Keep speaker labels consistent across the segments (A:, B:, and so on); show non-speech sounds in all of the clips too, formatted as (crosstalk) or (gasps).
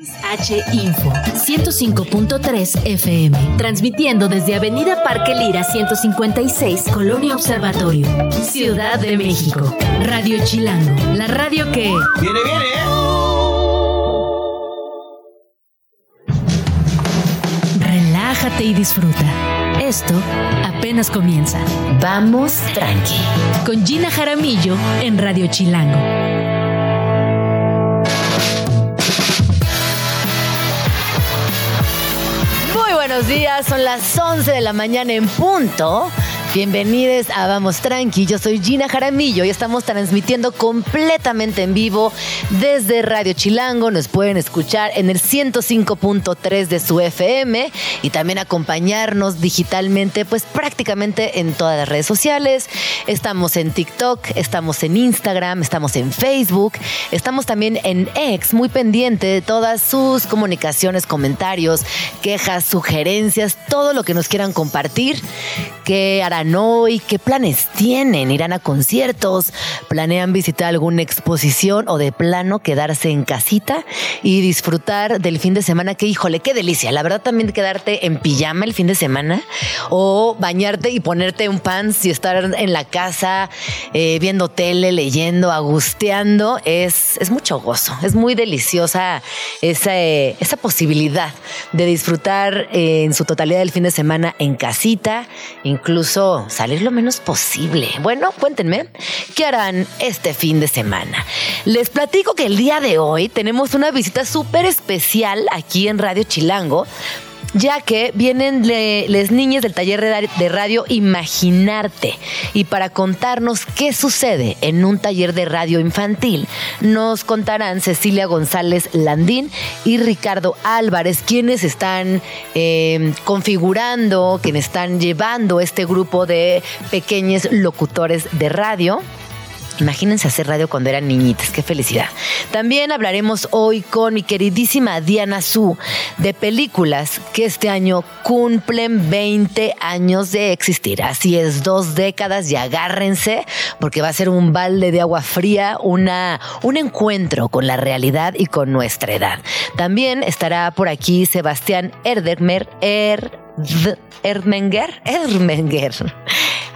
A: H Info 105.3 FM, transmitiendo desde Avenida Parque Lira 156, Colonia Observatorio, Ciudad de México. Radio Chilango, la radio que...
B: ¡Viene, viene!
A: Relájate y disfruta. Esto apenas comienza. Vamos tranqui. Con Gina Jaramillo en Radio Chilango.
C: Buenos días, son las 11 de la mañana en punto. Bienvenidos a Vamos Tranqui, yo soy Gina Jaramillo y estamos transmitiendo completamente en vivo desde Radio Chilango. Nos pueden escuchar en el 105.3 de su FM y también acompañarnos digitalmente, pues prácticamente en todas las redes sociales. Estamos en TikTok, estamos en Instagram, estamos en Facebook, estamos también en X, muy pendiente de todas sus comunicaciones, comentarios, quejas, sugerencias, todo lo que nos quieran compartir, que harán hoy? ¿Qué planes tienen? ¿Irán a conciertos? ¿Planean visitar alguna exposición o de plano quedarse en casita y disfrutar del fin de semana? Que híjole, qué delicia. La verdad también quedarte en pijama el fin de semana o bañarte y ponerte un pants y estar en la casa eh, viendo tele, leyendo, agusteando, es, es mucho gozo. Es muy deliciosa esa, esa posibilidad de disfrutar eh, en su totalidad del fin de semana en casita, incluso salir lo menos posible. Bueno, cuéntenme, ¿qué harán este fin de semana? Les platico que el día de hoy tenemos una visita súper especial aquí en Radio Chilango ya que vienen las niñas del taller de radio Imaginarte. Y para contarnos qué sucede en un taller de radio infantil, nos contarán Cecilia González Landín y Ricardo Álvarez, quienes están em, configurando, quienes están llevando este grupo de pequeños locutores de radio Imagínense hacer radio cuando eran niñitas, qué felicidad. También hablaremos hoy con mi queridísima Diana Su de películas que este año cumplen 20 años de existir. Así es, dos décadas y agárrense porque va a ser un balde de agua fría, una, un encuentro con la realidad y con nuestra edad. También estará por aquí Sebastián Erdermer, er, Erdmenger, Erdmenger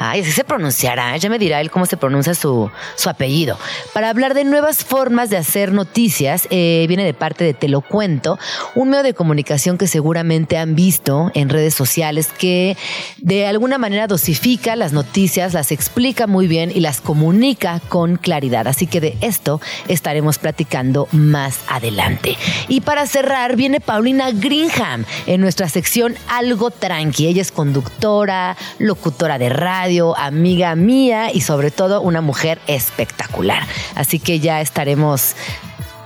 C: Ay, así se pronunciará. Ya me dirá él cómo se pronuncia su, su apellido. Para hablar de nuevas formas de hacer noticias, eh, viene de parte de Te lo cuento, un medio de comunicación que seguramente han visto en redes sociales que de alguna manera dosifica las noticias, las explica muy bien y las comunica con claridad. Así que de esto estaremos platicando más adelante. Y para cerrar, viene Paulina Greenham en nuestra sección Algo Tranqui. Ella es conductora, locutora de radio amiga mía y sobre todo una mujer espectacular. Así que ya estaremos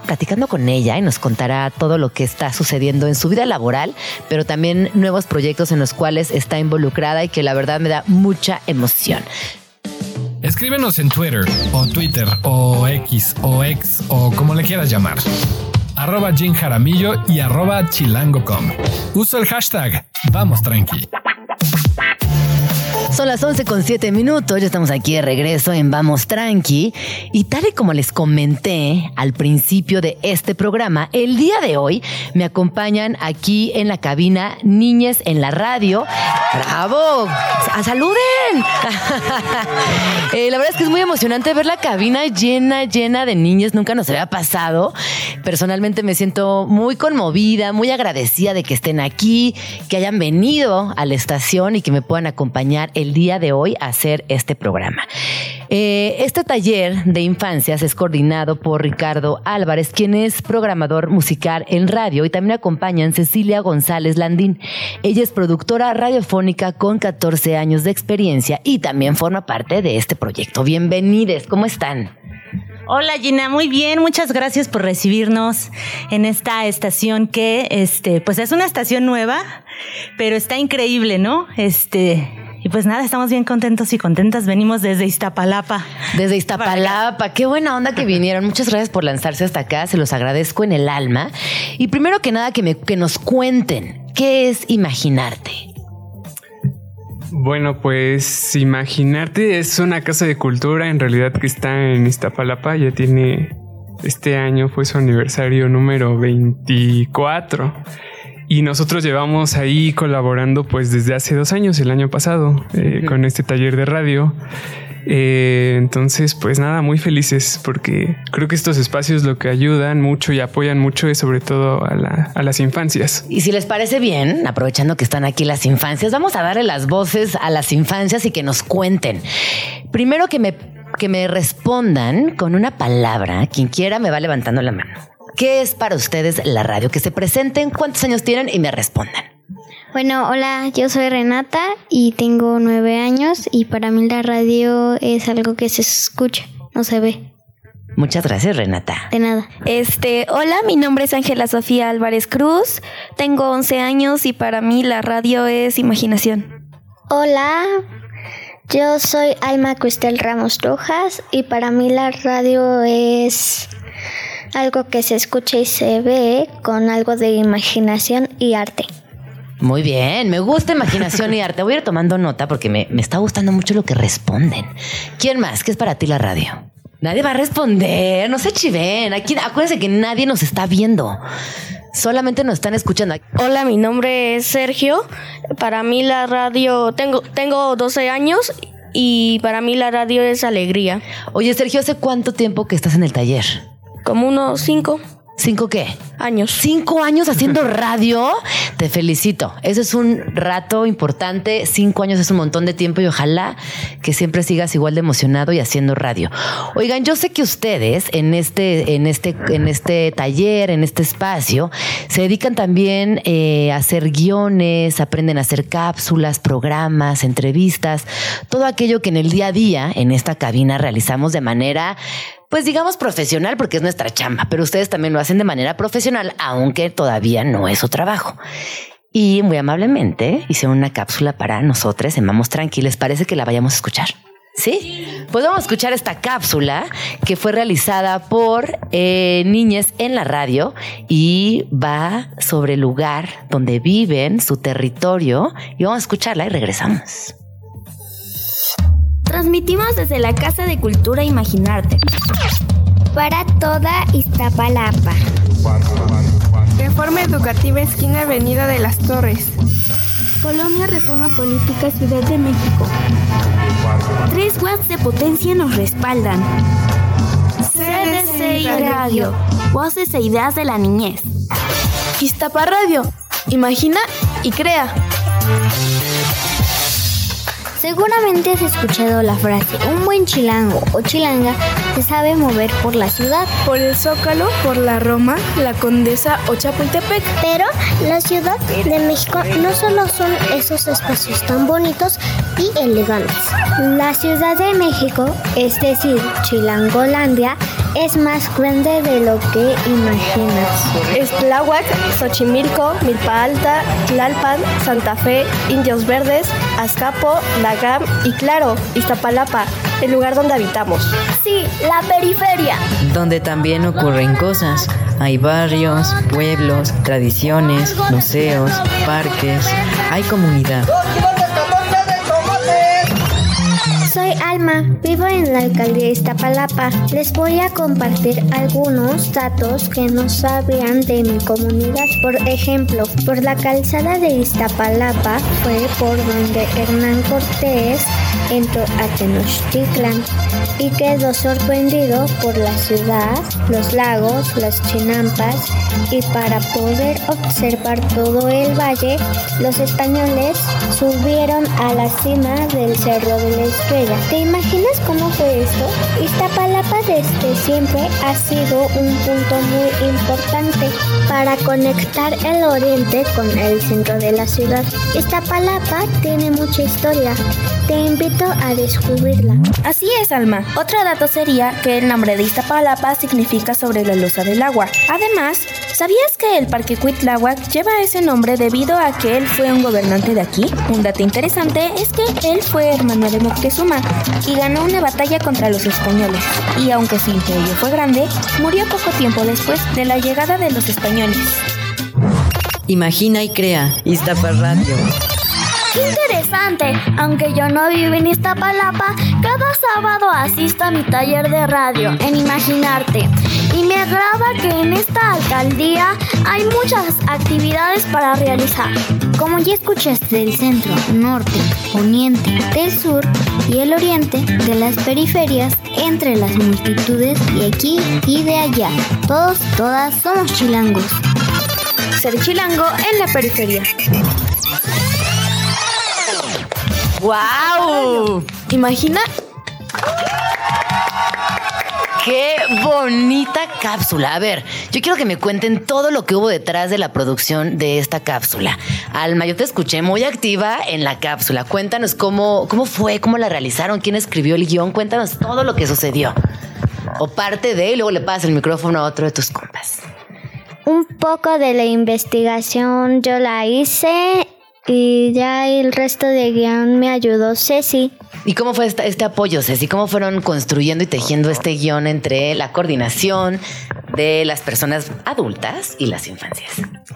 C: platicando con ella y nos contará todo lo que está sucediendo en su vida laboral, pero también nuevos proyectos en los cuales está involucrada y que la verdad me da mucha emoción.
D: Escríbenos en Twitter o Twitter o X o X o como le quieras llamar. Arroba Jim Jaramillo y arroba chilango.com. Usa el hashtag Vamos Tranqui.
C: Son las 11 con 7 minutos, ya estamos aquí de regreso en Vamos Tranqui. Y tal y como les comenté al principio de este programa, el día de hoy me acompañan aquí en la cabina Niñes en la Radio. ¡Bravo! ¡Saluden! (laughs) Eh, la verdad es que es muy emocionante ver la cabina llena, llena de niñas. Nunca nos había pasado. Personalmente me siento muy conmovida, muy agradecida de que estén aquí, que hayan venido a la estación y que me puedan acompañar el día de hoy a hacer este programa. Eh, este taller de infancias es coordinado por Ricardo Álvarez, quien es programador musical en radio y también acompañan Cecilia González Landín. Ella es productora radiofónica con 14 años de experiencia y también forma parte de este proyecto. Bienvenidos, ¿cómo están?
E: Hola Gina, muy bien, muchas gracias por recibirnos en esta estación que este pues es una estación nueva, pero está increíble, ¿no? Este y pues nada, estamos bien contentos y contentas. Venimos desde Iztapalapa.
C: Desde Iztapalapa. Qué buena onda que vinieron. Muchas gracias por lanzarse hasta acá. Se los agradezco en el alma. Y primero que nada, que, me, que nos cuenten qué es imaginarte.
F: Bueno, pues Imaginarte es una casa de cultura en realidad que está en Iztapalapa, ya tiene
B: Este año fue su aniversario número 24. Y nosotros llevamos ahí colaborando pues desde hace dos años, el año pasado, eh, con este taller de radio. Eh, entonces, pues nada, muy felices porque creo que estos espacios lo que ayudan mucho y apoyan mucho es sobre todo a, a, las infancias.
C: Y si les parece bien, aprovechando que están aquí las infancias, vamos a darle las voces a las infancias y que nos cuenten. Primero que me, que me respondan con una palabra, quien quiera me va levantando la mano. ¿Qué es para ustedes la radio? Que se presenten, cuántos años tienen y me respondan.
F: Bueno, hola, yo soy Renata y tengo nueve años y para mí la radio es algo que se escucha, no se ve.
C: Muchas gracias, Renata.
F: De nada.
G: Este, hola, mi nombre es Ángela Sofía Álvarez Cruz, tengo 11 años y para mí la radio es imaginación.
F: Hola, yo soy Alma Cristel Ramos Rojas y para mí la radio es algo que se escucha y se ve con algo de imaginación y arte.
C: Muy bien, me gusta imaginación y arte. Voy a ir tomando nota porque me, está gustando mucho lo que responden. ¿Quién más? ¿Qué es para ti la radio? Nadie va a responder, no se chiven. Aquí, acuérdense que nadie nos está viendo. Solamente nos están escuchando.
G: Hola, mi nombre es Sergio. Para mí la radio, tengo, tengo 12 años y para mí la radio es alegría.
C: Oye, Sergio, ¿hace cuánto tiempo que estás en el taller?
G: Como unos cinco.
C: ¿Cinco qué?
G: Años.
C: ¿Cinco años haciendo (laughs) radio? Te felicito. Eso es un rato importante. Cinco años es un montón de tiempo y ojalá que siempre sigas igual de emocionado y haciendo radio. Oigan, yo sé que ustedes en este, en este, en este taller, en este espacio, se dedican también eh, a hacer guiones, aprenden a hacer cápsulas, programas, entrevistas, todo aquello que en el día a día en esta cabina realizamos de manera pues digamos profesional porque es nuestra chamba, pero ustedes también lo hacen de manera profesional, aunque todavía no es su trabajo. Y muy amablemente hice una cápsula para nosotros en Vamos Tranquiles. Parece que la vayamos a escuchar. ¿Sí? Pues vamos a escuchar esta cápsula que fue realizada por eh, niñas en la radio y va sobre el lugar donde viven, su territorio. Y vamos a escucharla y regresamos.
H: Transmitimos desde la Casa de Cultura Imaginarte.
I: Para toda Iztapalapa.
J: Reforma Educativa Esquina Avenida de las Torres.
K: Colonia Reforma Política Ciudad de México.
H: Tres watts de potencia nos respaldan. CDC y Radio. Voces e ideas de la niñez.
J: Iztapa Radio. Imagina y crea.
F: Seguramente has escuchado la frase, un buen chilango o chilanga se sabe mover por la ciudad.
J: Por el Zócalo, por la Roma, la Condesa o Chapultepec.
I: Pero la Ciudad de México no solo son esos espacios tan bonitos y elegantes. La Ciudad de México, es decir, Chilangolandia, es más grande de lo que imaginas.
J: Es Tláhuac, Xochimilco, Milpa Alta, Tlalpan, Santa Fe, Indios Verdes, Azcapo, Lagam y claro, Iztapalapa, el lugar donde habitamos.
I: Sí, la periferia.
L: Donde también ocurren cosas. Hay barrios, pueblos, tradiciones, museos, parques, hay comunidad.
I: Soy Alma, vivo en la alcaldía Iztapalapa. Les voy a compartir algunos datos que no sabían de mi comunidad. Por ejemplo, por la calzada de Iztapalapa fue por donde Hernán Cortés entró a Tenochtitlan y quedó sorprendido por la ciudad, los lagos, las chinampas y para poder observar todo el valle, los españoles subieron a la cima del Cerro de la Estrella ¿Te imaginas cómo fue esto? Iztapalapa desde siempre ha sido un punto muy importante para conectar el oriente con el centro de la ciudad. Iztapalapa tiene mucha historia. Te invito a descubrirla.
H: Así es, Alma. Otro dato sería que el nombre de Iztapalapa significa sobre la losa del agua. Además, ¿sabías que el Parque Cuitláhuac lleva ese nombre debido a que él fue un gobernante de aquí? Un dato interesante es que él fue hermano de Moctezuma y ganó una batalla contra los españoles. Y aunque su imperio fue grande, murió poco tiempo después de la llegada de los españoles.
L: Imagina y crea Iztapa Radio.
I: ¡Qué interesante! Aunque yo no vivo en Iztapalapa, cada sábado asisto a mi taller de radio en Imaginarte. Y me agrada que en esta alcaldía hay muchas actividades para realizar.
M: Como ya escuchaste del centro, norte, poniente, del sur y el oriente, de las periferias, entre las multitudes de aquí y de allá, todos, todas somos chilangos.
H: Ser chilango en la periferia.
C: ¡Wow!
H: Imagina
C: ¡Qué bonita cápsula! A ver, yo quiero que me cuenten todo lo que hubo detrás de la producción de esta cápsula. Alma, yo te escuché muy activa en la cápsula. Cuéntanos cómo, cómo fue, cómo la realizaron, quién escribió el guion. Cuéntanos todo lo que sucedió. O parte de, y luego le pasas el micrófono a otro de tus compas.
I: Un poco de la investigación yo la hice y ya el resto de guion me ayudó Ceci.
C: ¿Y cómo fue este apoyo, Ceci? ¿Cómo fueron construyendo y tejiendo este guion entre la coordinación de las personas adultas y las infancias?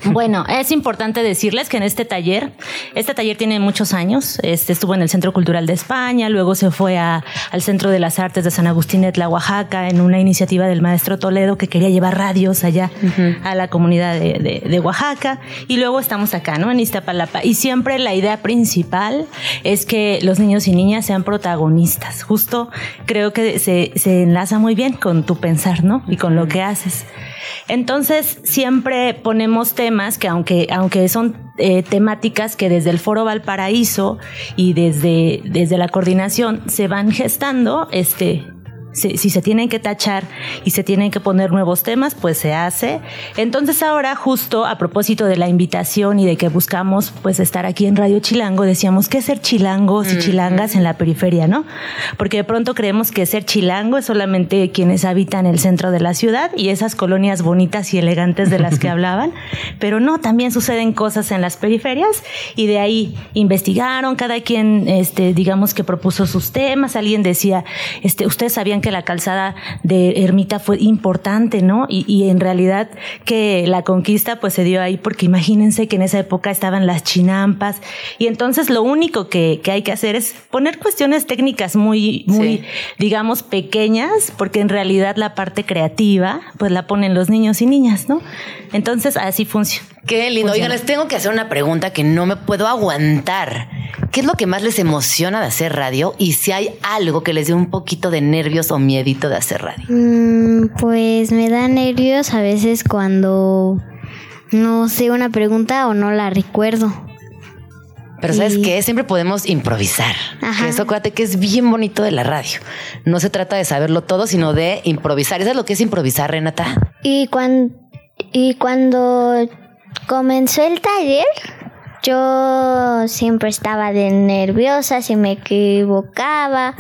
E: Bueno, es importante decirles que en este taller, este taller tiene muchos años, este estuvo en el Centro Cultural de España, luego se fue a, al Centro de las Artes de San Agustín de Tla, Oaxaca, en una iniciativa del maestro Toledo que quería llevar radios allá a la comunidad de, de, Oaxaca, y luego estamos acá, ¿no? En Iztapalapa. Y siempre la idea principal es que los niños y niñas sean protagonistas. Justo creo que se, se enlaza muy bien con tu pensar, ¿no? Y con lo que haces. Entonces, siempre ponemos temas que aunque, aunque son eh, temáticas que desde el Foro Valparaíso y desde, desde la coordinación se van gestando, este, si, se tienen que tachar y se tienen que poner nuevos temas, pues se hace. Entonces ahora, justo a propósito de la invitación y de que buscamos pues estar aquí en Radio Chilango, decíamos que ser chilangos y chilangas en la periferia, ¿no? Porque de pronto creemos que ser chilango es solamente quienes habitan el centro de la ciudad y esas colonias bonitas y elegantes de las que (laughs) hablaban, pero no, también suceden cosas en las periferias y de ahí investigaron, cada quien, este, digamos que propuso sus temas, alguien decía, este, ustedes sabían que la calzada de Ermita fue importante, ¿no? Y, en realidad que la conquista pues se dio ahí porque imagínense que en esa época estaban las chinampas y entonces lo único que, hay que hacer es poner cuestiones técnicas muy, muy, digamos, pequeñas porque en realidad la parte creativa pues la ponen los niños y niñas, ¿no? Entonces así funciona.
C: Qué lindo. Oigan, les tengo que hacer una pregunta que no me puedo aguantar. ¿Qué es lo que más les emociona de hacer radio? Y si hay algo que les dé un poquito de nervios o miedito de hacer radio.
M: Mm, pues me da nervios a veces cuando no sé una pregunta o no la recuerdo.
C: Pero ¿sabes qué? Siempre podemos improvisar. Eso acuérdate que es bien bonito de la radio. No se trata de saberlo todo, sino de improvisar. ¿Eso es lo que es improvisar, Renata?
I: Y cuando, y cuando comenzó el taller, yo siempre estaba de nerviosa si me equivocaba,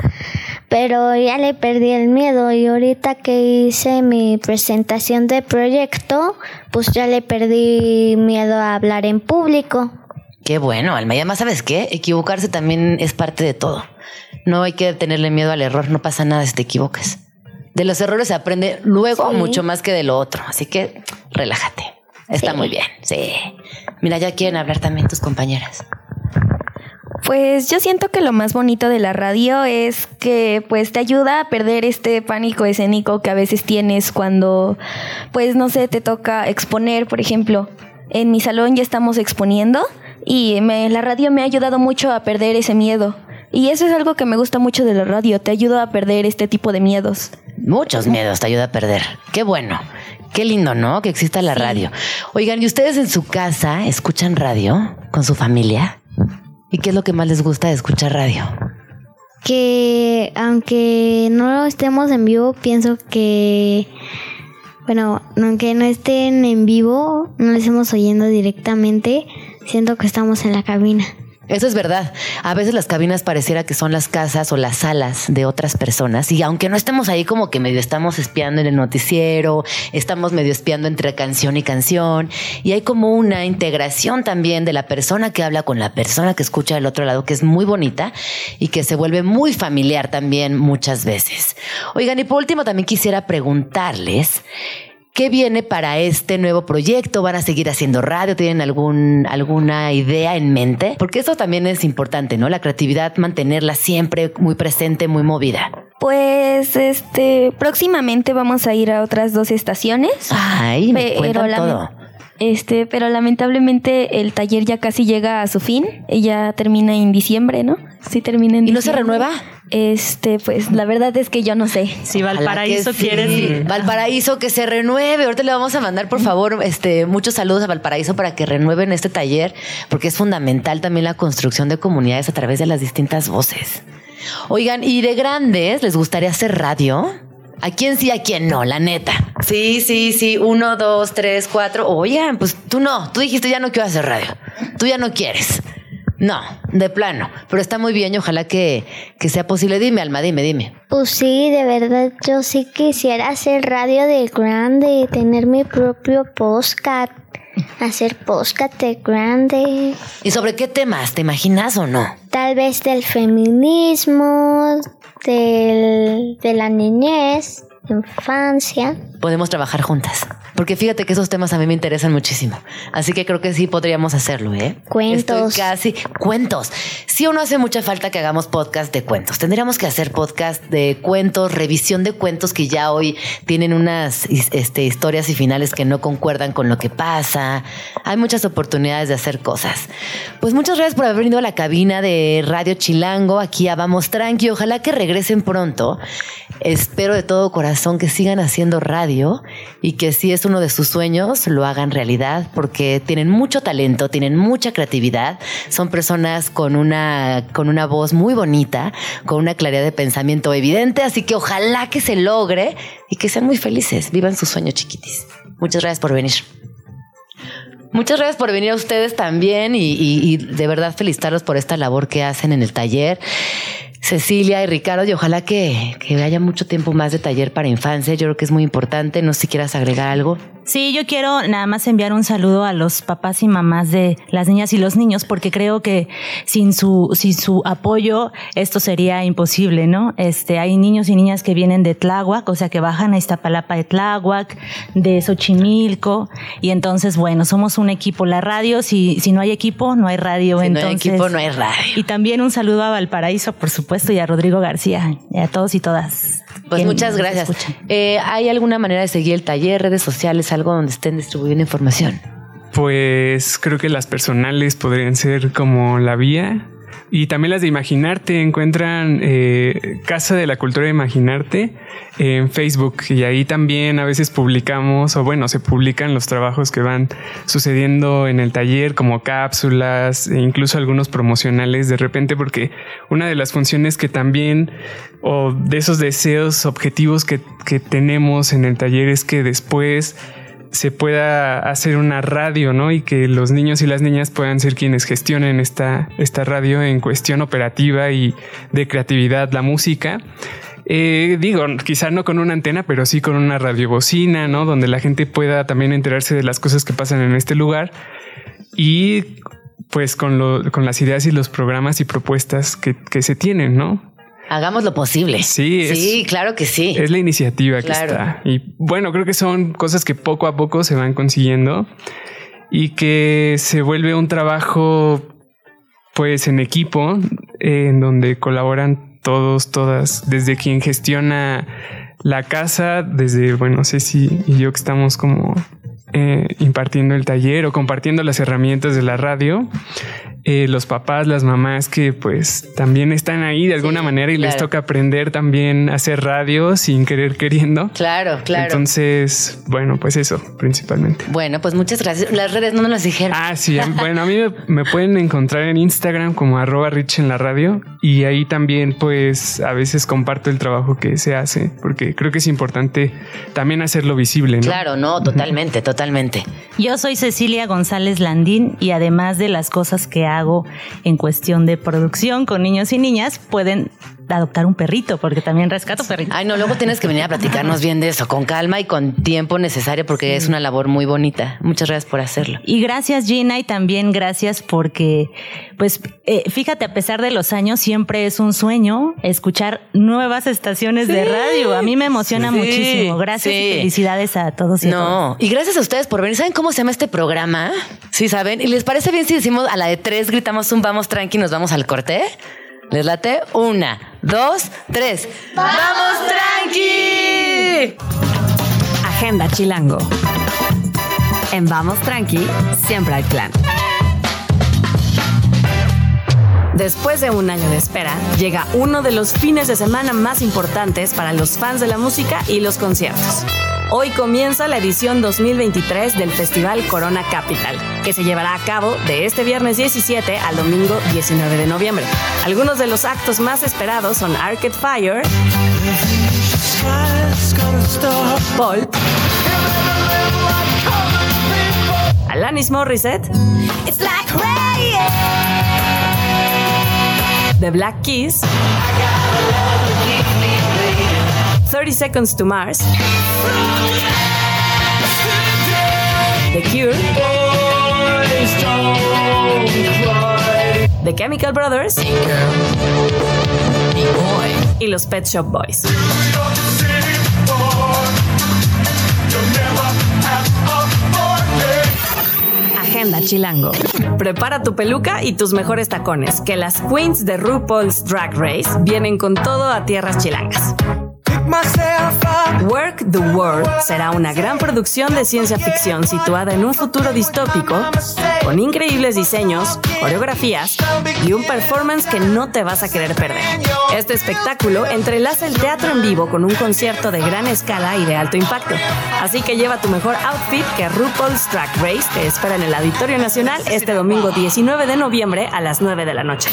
I: pero ya le perdí el miedo y ahorita que hice mi presentación de proyecto, pues ya le perdí miedo a hablar en público.
C: Qué bueno, Alma. Y además, ¿sabes qué? Equivocarse también es parte de todo. No hay que tenerle miedo al error, no pasa nada si te equivocas. De los errores se aprende luego mucho más que de lo otro, así que relájate. Está muy bien, sí. Mira, ya quieren hablar también tus compañeras.
H: Pues yo siento que lo más bonito de la radio es que pues te ayuda a perder este pánico escénico que a veces tienes cuando pues no sé, te toca exponer, por ejemplo. En mi salón ya estamos exponiendo y la radio me ha ayudado mucho a perder ese miedo. Y eso es algo que me gusta mucho de la radio, te ayuda a perder este tipo de miedos.
C: Muchos miedos te ayuda a perder. Qué bueno. Qué lindo, ¿no? Que exista la radio. Oigan, ¿y ustedes en su casa escuchan radio con su familia? ¿Y qué es lo que más les gusta de escuchar radio?
M: Que aunque no estemos en vivo, pienso que, bueno, aunque no estén en vivo, no les estemos oyendo directamente, siento que estamos en la cabina.
C: Eso es verdad. A veces las cabinas pareciera que son las casas o las salas de otras personas y aunque no estemos ahí como que medio estamos espiando en el noticiero, estamos medio espiando entre canción y canción y hay como una integración también de la persona que habla con la persona que escucha del otro lado que es muy bonita y que se vuelve muy familiar también muchas veces. Oigan, y por último también quisiera preguntarles ¿Qué viene para este nuevo proyecto? ¿Van a seguir haciendo radio? ¿Tienen algún, alguna idea en mente? Porque eso también es importante, ¿no? La creatividad, mantenerla siempre muy presente, muy movida.
H: Pues este próximamente vamos a ir a otras dos estaciones.
C: Ay, me cuentan todo.
H: Este, pero lamentablemente el taller ya casi llega a su fin. Ya termina en diciembre, ¿no? Sí termina en
C: ¿Y
H: no
C: se renueva?
H: Este, pues la verdad es que yo no sé.
E: Si Valparaíso quiere.
C: Valparaíso que se renueve. Ahorita le vamos a mandar, por favor, este, muchos saludos a Valparaíso para que renueven este taller, porque es fundamental también la construcción de comunidades a través de las distintas voces. Oigan, ¿y de grandes les gustaría hacer radio? ¿A quién sí, a quién no? La neta. Sí, sí, sí. Uno, dos, tres, cuatro. Oigan, pues tú no. Tú dijiste ya no quiero hacer radio. Tú ya no quieres. No, de plano. Pero está muy bien y ojalá que, que sea posible. Dime, Alma, dime, dime.
I: Pues sí, de verdad, yo sí quisiera hacer radio de grande, tener mi propio podcast, hacer podcast de grande.
C: ¿Y sobre qué temas? ¿Te imaginas o no?
I: Tal vez del feminismo, del, de la niñez, infancia.
C: Podemos trabajar juntas. Porque fíjate que esos temas a mí me interesan muchísimo. Así que creo que sí podríamos hacerlo, ¿eh?
I: Cuentos.
C: casi. Cuentos. Sí o no hace mucha falta que hagamos podcast de cuentos. Tendríamos que hacer podcast de cuentos, revisión de cuentos que ya hoy tienen unas este, historias y finales que no concuerdan con lo que pasa. Hay muchas oportunidades de hacer cosas. Pues muchas gracias por haber venido a la cabina de Radio Chilango. Aquí a Vamos Tranqui. Ojalá que regresen pronto. Espero de todo corazón que sigan haciendo radio y que si es uno de sus sueños, lo hagan realidad porque tienen mucho talento, tienen mucha creatividad, son personas con una, con una voz muy bonita, con una claridad de pensamiento evidente, así que ojalá que se logre y que sean muy felices, vivan sus sueños chiquitis. Muchas gracias por venir. Muchas gracias por venir a ustedes también y, y de verdad felicitarlos por esta labor que hacen en el taller. Cecilia y Ricardo, y ojalá que, que, haya mucho tiempo más de taller para infancia. Yo creo que es muy importante. No sé si quieras agregar algo.
E: Sí, yo quiero nada más enviar un saludo a los papás y mamás de las niñas y los niños, porque creo que sin su, sin su apoyo esto sería imposible, ¿no? Este, hay niños y niñas que vienen de Tláhuac, o sea, que bajan a Iztapalapa de Tláhuac, de Xochimilco, y entonces, bueno, somos un equipo. La radio, si, si no hay equipo, no hay radio.
C: Si
E: entonces,
C: no hay equipo, no hay radio.
E: Y también un saludo a Valparaíso, por supuesto, y a Rodrigo García, y a todos y todas.
C: Pues muchas gracias. Eh, ¿Hay alguna manera de seguir el taller, redes sociales, algo donde estén distribuyendo información?
B: Pues creo que las personales podrían ser como la vía. Y también las de Imaginarte encuentran eh, Casa de la Cultura de Imaginarte en Facebook y ahí también a veces publicamos o bueno, se publican los trabajos que van sucediendo en el taller como cápsulas e incluso algunos promocionales de repente porque una de las funciones que también o de esos deseos objetivos que, que tenemos en el taller es que después se pueda hacer una radio, ¿no? Y que los niños y las niñas puedan ser quienes gestionen esta, esta radio en cuestión operativa y de creatividad, la música. Eh, digo, quizá no con una antena, pero sí con una radiobocina, ¿no? Donde la gente pueda también enterarse de las cosas que pasan en este lugar y pues con, lo, con las ideas y los programas y propuestas que, que se tienen, ¿no?
C: Hagamos lo posible.
B: Sí,
C: sí, claro que sí.
B: Es la iniciativa que está. Y bueno, creo que son cosas que poco a poco se van consiguiendo y que se vuelve un trabajo pues en equipo en donde colaboran todos, todas, desde quien gestiona la casa, desde, bueno, Ceci y yo que estamos como eh, impartiendo el taller o compartiendo las herramientas de la radio, eh, los papás, las mamás que pues también están ahí de alguna manera y les toca aprender también a hacer radio sin querer queriendo.
C: Claro, claro.
B: Entonces, bueno, pues eso principalmente.
C: Bueno, pues muchas gracias. Las redes no nos las dijeron.
B: Ah, sí. (laughs) bueno, a mí me, pueden encontrar en Instagram como arroba rich en la radio y ahí también pues a veces comparto el trabajo que se hace porque creo que es importante también hacerlo visible. ¿no?
C: Claro, no, totalmente, totalmente.
E: Yo soy Cecilia González Landín y además de las cosas que hago en cuestión de producción con niños y niñas, pueden adoptar un perrito, porque también rescato perritos.
C: Ay, no, luego tienes que venir a platicarnos bien de eso, con calma y con tiempo necesario, porque es una labor muy bonita. Muchas gracias por hacerlo.
E: Y gracias, Gina, y también gracias porque, pues, eh, fíjate, a pesar de los años, siempre es un sueño escuchar nuevas estaciones de radio. A mí me emociona muchísimo. Gracias y felicidades a todos y
C: No, y gracias a ustedes por venir. ¿Saben cómo se llama este programa? Sí, ¿saben? ¿Y les parece bien si decimos a la de tres, gritamos un vamos tranqui y nos vamos al corte? ¿Les late? Una, dos, tres. ¡Vamos, tranqui!
N: Agenda Chilango. En Vamos Tranqui, siempre hay plan. Después de un año de espera, llega uno de los fines de semana más importantes para los fans de la música y los conciertos. Hoy comienza la edición 2023 del Festival Corona Capital, que se llevará a cabo de este viernes 17 al domingo 19 de noviembre. Algunos de los actos más esperados son Arcade Fire, Paul, Alanis Morissette, The Black Keys, 30 Seconds to Mars, The Cure, The Chemical Brothers y los Pet Shop Boys. Agenda Chilango. Prepara tu peluca y tus mejores tacones, que las queens de RuPaul's Drag Race vienen con todo a tierras chilangas. Work the World será una gran producción de ciencia ficción situada en un futuro distópico, con increíbles diseños, coreografías y un performance que no te vas a querer perder. Este espectáculo entrelaza el teatro en vivo con un concierto de gran escala y de alto impacto. Así que lleva tu mejor outfit que RuPaul's Drag Race te espera en el Auditorio Nacional este domingo 19 de noviembre a las 9 de la noche.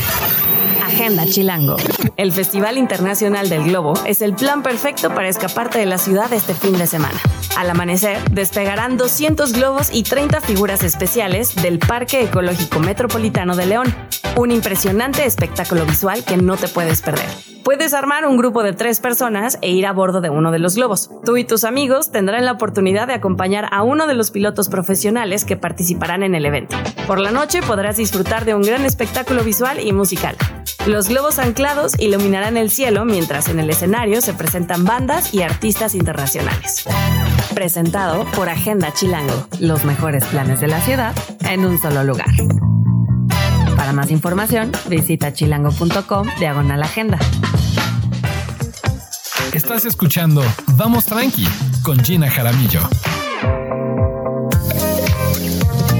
N: Agenda Chilango. El Festival Internacional del Globo es el plan perfecto para escaparte de la ciudad este fin de semana. Al amanecer, despegarán 200 globos y 30 figuras especiales del Parque Ecológico Metropolitano de León. Un impresionante espectáculo visual que no te puedes perder. Puedes armar un grupo de tres personas e ir a bordo de uno de los globos. Tú y tus amigos tendrán la oportunidad de acompañar a uno de los pilotos profesionales que participarán en el evento. Por la noche podrás disfrutar de un gran espectáculo visual y musical. Los globos anclados iluminarán el cielo mientras en el escenario se presentan bandas y artistas internacionales. Presentado por Agenda Chilango, los mejores planes de la ciudad en un solo lugar. Para más información, visita chilango.com diagonal agenda.
D: Estás escuchando Vamos Tranqui con Gina Jaramillo.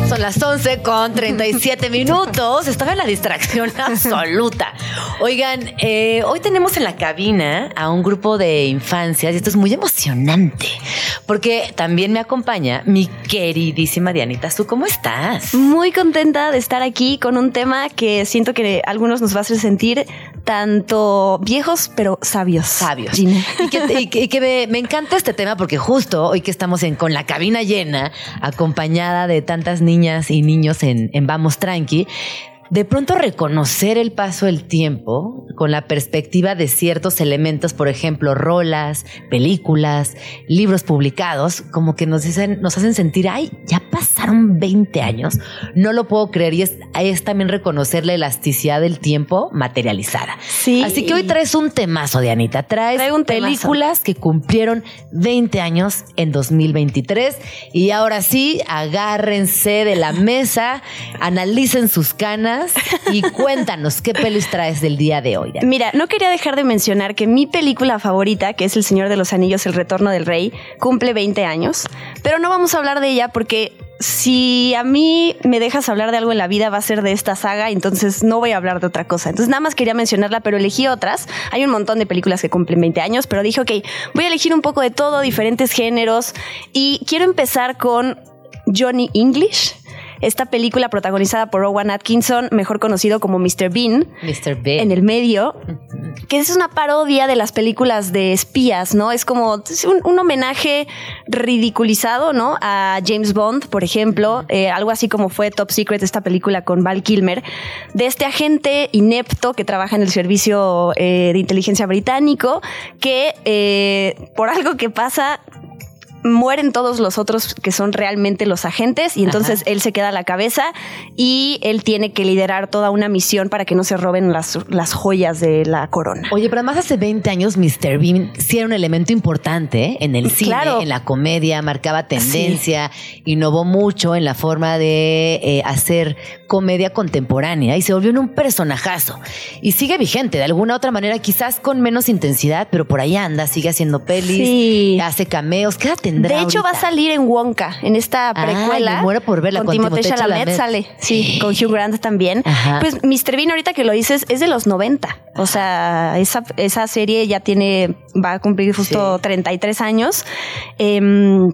C: Son las 11 con 37 minutos. Estaba en la distracción (laughs) absoluta. Oigan, eh, hoy tenemos en la cabina a un grupo de infancias y esto es muy emocionante porque también me acompaña mi queridísima Dianita. ¿Tú cómo estás?
O: Muy contenta de estar aquí con un tema que siento que a algunos nos va a hacer sentir tanto viejos pero sabios.
C: Sabios. Y que, me, encanta este tema porque justo hoy que estamos en, con la cabina llena, acompañada de tantas niñas y niños en, en Vamos Tranqui, de pronto reconocer el paso del tiempo con la perspectiva de ciertos elementos, por ejemplo, rolas, películas, libros publicados, como que nos, dicen, nos hacen sentir, ay, ya pasaron 20 años, no lo puedo creer y es, es también reconocer la elasticidad del tiempo materializada. Sí. Así que hoy traes un temazo, Dianita, traes películas que cumplieron 20 años en 2023 y ahora sí, agárrense de la mesa, (laughs) analicen sus canas, y cuéntanos qué pelis traes del día de hoy.
O: Mira, no quería dejar de mencionar que mi película favorita, que es El Señor de los Anillos, El Retorno del Rey, cumple 20 años, pero no vamos a hablar de ella porque si a mí me dejas hablar de algo en la vida va a ser de esta saga, entonces no voy a hablar de otra cosa. Entonces nada más quería mencionarla, pero elegí otras. Hay un montón de películas que cumplen 20 años, pero dije, ok, voy a elegir un poco de todo, diferentes géneros, y quiero empezar con Johnny English esta película protagonizada por Rowan Atkinson, mejor conocido como Mr. Bean,
C: Mr. Bean.
O: en el medio, que es una parodia de las películas de espías, ¿no? Es como un, homenaje ridiculizado, ¿no? A James Bond, por ejemplo, eh, algo así como fue Top Secret, esta película con Val Kilmer, de este agente inepto que trabaja en el servicio eh, de inteligencia británico, que eh, por algo que pasa mueren todos los otros que son realmente los agentes y entonces él se queda a la cabeza y él tiene que liderar toda una misión para que no se roben las, las joyas de la corona.
C: Oye, pero además hace 20 años Mr. Bean sí era un elemento importante ¿eh? en el cine, en la comedia, marcaba tendencia, innovó mucho en la forma de eh, hacer comedia contemporánea y se volvió en un personajazo. Y sigue vigente, de alguna otra manera, quizás con menos intensidad, pero por ahí anda, sigue haciendo pelis, hace cameos. ¿Qué tendrá?
O: De hecho, va a salir en Wonka, en esta precuela.
C: Ay, me muero por verla
O: con, Timothée Chalamet, sale. Sí, con Hugh Grant también. Pues Mr. Bean, ahorita que lo dices, es de los 90. O sea, esa, esa serie ya tiene, va a cumplir justo 33 años. Em,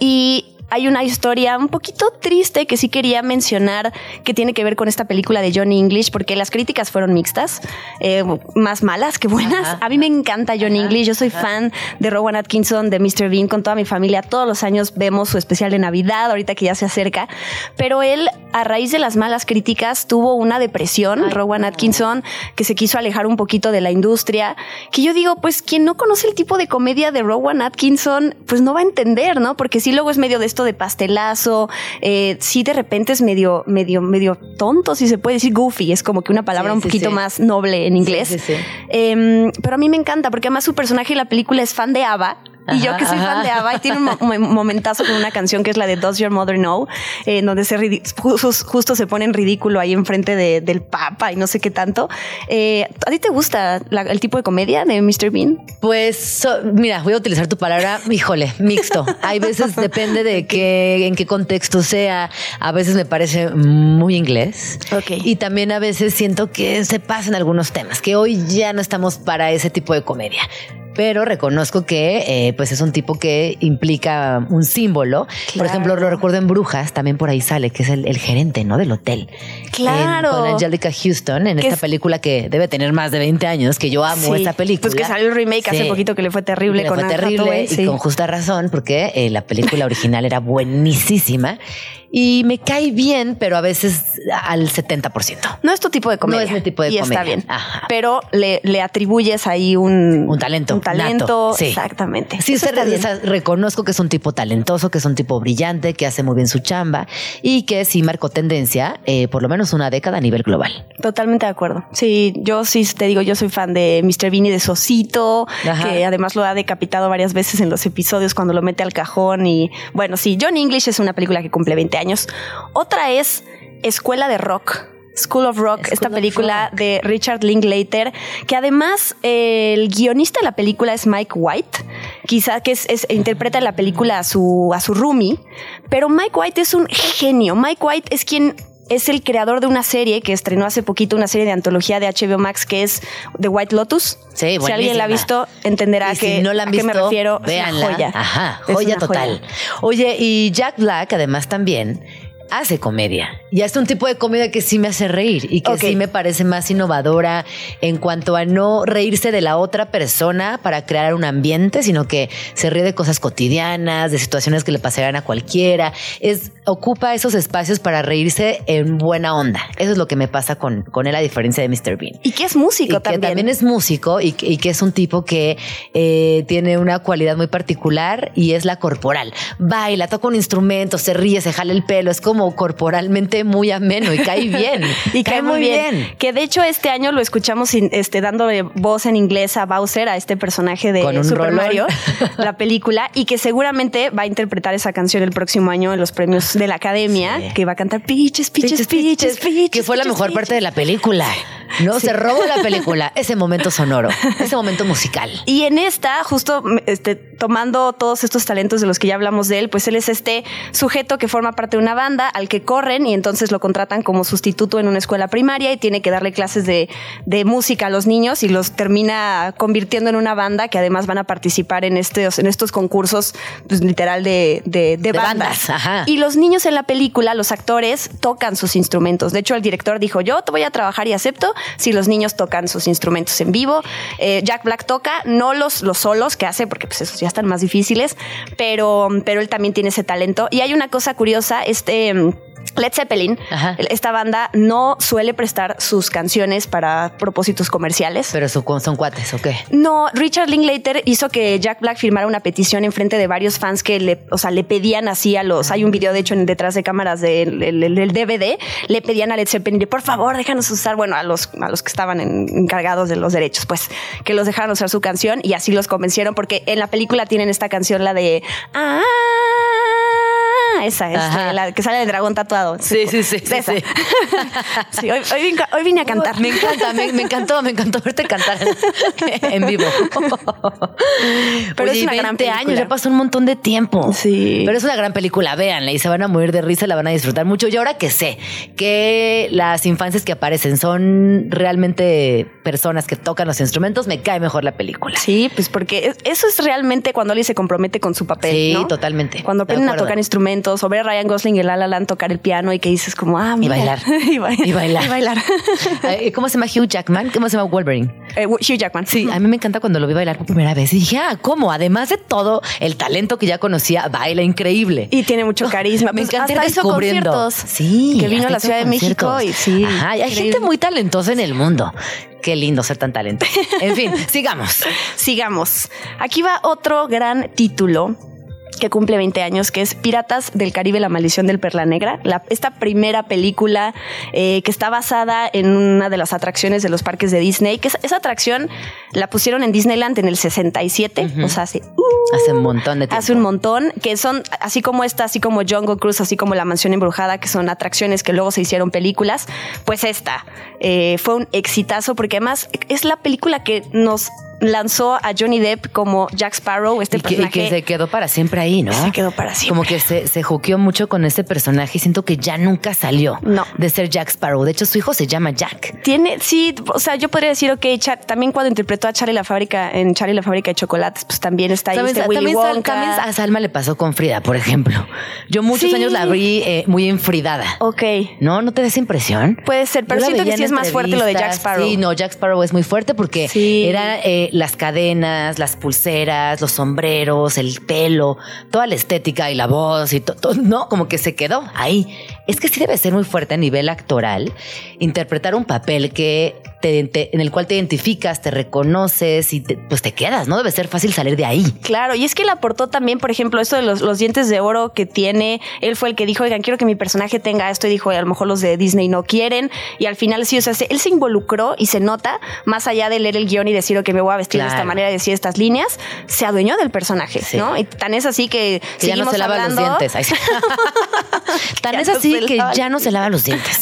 O: y hay una historia un poquito triste que sí quería mencionar que tiene que ver con esta película de Johnny English, porque las críticas fueron mixtas, eh, más malas que buenas. A mí me encanta Johnny English, yo soy fan de Rowan Atkinson, de Mr. Bean, con toda mi familia. Todos los años vemos su especial de Navidad, ahorita que ya se acerca. Pero él, a raíz de las malas críticas, tuvo una depresión, Rowan Atkinson, que se quiso alejar un poquito de la industria. Que yo digo, pues quien no conoce el tipo de comedia de Rowan Atkinson, pues no va a entender, ¿no? Porque sí, luego es medio de esto de pastelazo, eh, sí de repente es medio, medio, medio tonto, si se puede decir goofy, es como que una palabra un poquito más noble en inglés. Em, pero a mí me encanta porque además su personaje en la película es fan de Ava y yo que soy fan de ABBA y tiene un (laughs) momentazo con una canción que es la de Does Your Mother Know, eh, donde se justo, se pone en ridículo ahí enfrente de, del Papa y no sé qué tanto. Eh, ¿A ti te gusta el tipo de comedia de Mr. Bean?
C: Pues mira, voy a utilizar tu palabra, híjole, mixto. Hay veces (laughs) depende de qué, en qué contexto sea. A veces me parece muy inglés.
O: Ok.
C: Y también a veces siento que se pasan algunos temas, que hoy ya no estamos para ese tipo de comedia pero reconozco que eh, pues es un tipo que implica un símbolo. Por ejemplo, lo recuerdo en Brujas, también por ahí sale, que es el, gerente, ¿no? Del hotel.
O: Claro.
C: con Angelica Houston, en esta película que debe tener más de 20 años, que yo amo esta película.
O: Pues que salió el remake hace poquito que le fue terrible. con
C: fue terrible y con justa razón, porque eh, la película original era buenísima y me cae bien, pero a veces al 70%.
O: No es tu tipo de comedia.
C: No es mi tipo de
O: y
C: comedia.
O: está bien. Pero le, le, atribuyes ahí un,
C: un talento.
O: Un talento. Exactamente.
C: Sí, reconozco que es un tipo talentoso, que es un tipo brillante, que hace muy bien su chamba y que sí marcó tendencia eh, por lo menos una década a nivel global.
O: Totalmente de acuerdo. Sí, yo sí te digo, yo soy fan de Mr. Bean y de Sosito, que además lo ha decapitado varias veces en los episodios cuando lo mete al cajón. Y bueno, sí, John English es una película que cumple 20 años otra es Escuela de Rock. School of Rock, esta película de Richard Linklater, que además el guionista de la película es Mike White, quizá que es, interpreta la película a su, a su roomie, pero Mike White es un genio. Mike White es quien es el creador de una serie que estrenó hace poquito, una serie de antología de HBO Max que es The White Lotus.
C: Sí,
O: si alguien la ha visto, entenderá que,
C: no la han visto,
O: a qué me refiero.
C: Véanla. joya. Ajá, joya total. Oye, y Jack Black además también hace comedia. Y hace un tipo de comedia que sí me hace reír y que sí me parece más innovadora en cuanto a no reírse de la otra persona para crear un ambiente, sino que se ríe de cosas cotidianas, de situaciones que le pasarían a cualquiera. Es, ocupa esos espacios para reírse en buena onda. Eso es lo que me pasa con, con él, a diferencia de Mr. Bean.
O: Y que es músico
C: también. Que también es músico y, que es un tipo que eh, tiene una cualidad muy particular y es la corporal. Baila, toca un instrumento, se ríe, se jala el pelo, es como corporalmente muy ameno y cae bien. (laughs)
O: y cae, muy bien. Que de hecho este año lo escuchamos este, dándole voz en inglés a Bowser, a este personaje de Super Mario, (laughs) la película, y que seguramente va a interpretar esa canción el próximo año en los premios de la academia, que va a cantar Peaches, Peaches, Peaches, Peaches,
C: que fue la mejor parte de la película. No, se robó la película, (laughs) ese momento sonoro, ese momento musical.
O: Y en esta, justo este, tomando todos estos talentos de los que ya hablamos de él, pues él es este sujeto que forma parte de una banda al que corren y entonces lo contratan como sustituto en una escuela primaria y tiene que darle clases de, música a los niños y los termina convirtiendo en una banda que además van a participar en estos, en estos concursos, pues, literal de, de, bandas. Y los niños en la película, los actores, tocan sus instrumentos. De hecho, el director dijo, yo te voy a trabajar y acepto si los niños tocan sus instrumentos en vivo. Eh, Jack Black toca, no los, los solos que hace, porque pues esos ya están más difíciles, pero, pero él también tiene ese talento. Y hay una cosa curiosa, este Led Zeppelin, esta banda no suele prestar sus canciones para propósitos comerciales.
C: Pero son, son cuates, ¿o qué?
O: No, Richard Linklater hizo que Jack Black firmara una petición en frente de varios fans que le, o sea, le pedían así a los. Hay un video, de hecho, en detrás de cámaras del, DVD, le pedían a Led Zeppelin de por favor, déjanos usar, bueno, a los, a los que estaban encargados de los derechos, pues que los dejaran usar su canción y así los convencieron, porque en la película tienen esta canción, la de. Ah, esa, es la que sale del dragón tatuado.
C: Sí, sí, sí.
O: esa. Sí. (laughs) hoy, hoy, vine a cantar.
C: Me encanta, me, encantó, me encantó verte cantar en vivo. (laughs) Pero es una gran película. años, ya pasó un montón de tiempo.
O: Sí.
C: Pero es una gran película, véanla y se van a morir de risa, la van a disfrutar mucho. Y ahora que sé que las infancias que aparecen son realmente personas que tocan los instrumentos, me cae mejor la película.
O: Sí, pues porque eso es realmente cuando alguien se compromete con su papel. Sí,
C: totalmente.
O: Cuando aprenden a tocar instrumentos, o ver a Ryan Gosling y el La Land tocar el piano y que dices como, ah,
C: mira. (laughs) Y bailar.
O: y, bailar. y bailar. (laughs)
C: ¿Cómo se llama Hugh Jackman? ¿Cómo se llama Wolverine?
O: Eh, Hugh Jackman.
C: Sí, a mí me encanta cuando lo vi bailar por primera vez. Y dije, ah, ¿cómo? Además de todo, el talento que ya conocía, baila increíble.
O: Y tiene mucho carisma.
C: me
O: pues
C: encanta
O: hasta. Sí. Que vino a la Ciudad de México y sí.
C: Ajá, hay gente muy talentosa en el mundo. Qué lindo ser tan talentoso. En fin, (laughs) sigamos.
O: Sigamos. Aquí va otro gran título que cumple 20 años, que es Piratas del Caribe, la maldición del Perla Negra. esta primera película eh, que está basada en una de las atracciones de los parques de Disney, que esa atracción la pusieron en Disneyland en el 67, o sea, hace,
C: uh, hace un montón de tiempo.
O: Hace un montón, que son así como esta, así como Jungle Cruise, así como La Mansión Embrujada, que son atracciones que luego se hicieron películas, pues esta eh, fue un exitazo porque además es la película que nos lanzó a Johnny Depp como Jack Sparrow, este
C: y que,
O: personaje.
C: que se quedó para siempre ahí, ¿no?
O: Se quedó para siempre.
C: Como que se, se juqueó mucho con este personaje y siento que ya nunca salió
O: no.
C: de ser Jack Sparrow. De hecho, su hijo se llama Jack.
O: Tiene, sí, o sea, yo podría decir, ok, también cuando interpretó a Charlie la fábrica, en Charlie la fábrica de chocolates, pues también está ahí este Willy Wonka.
C: También a Salma le pasó con Frida, por ejemplo. Yo muchos años la vi eh, muy enfridada.
O: Ok.
C: ¿No? ¿No te da esa impresión?
O: Puede ser, pero siento que sí es más fuerte lo de Jack Sparrow.
C: Sí, no, Jack Sparrow es muy fuerte porque eran eh, las cadenas las pulseras, los sombreros, el pelo, toda la estética y la voz y todo, no, como que se quedó ahí. Es que sí debe ser muy fuerte a nivel actoral interpretar un papel que en el cual te identificas, te reconoces y pues te quedas, ¿no? Debe ser fácil salir de ahí.
O: Claro, y es que él aportó también, por ejemplo, esto de los, dientes de oro que tiene. Él fue el que dijo, oigan, quiero que mi personaje tenga esto y dijo, a lo mejor los de Disney no quieren. Y al final sí, o sea, él se involucró y se nota, más allá de leer el guion y decir, que me voy a vestir de esta manera, decir estas líneas, se adueñó del personaje, ¿no? Y tan es así que,
C: ya no se lava los dientes. (laughs) tan es así que ya no se lava los dientes.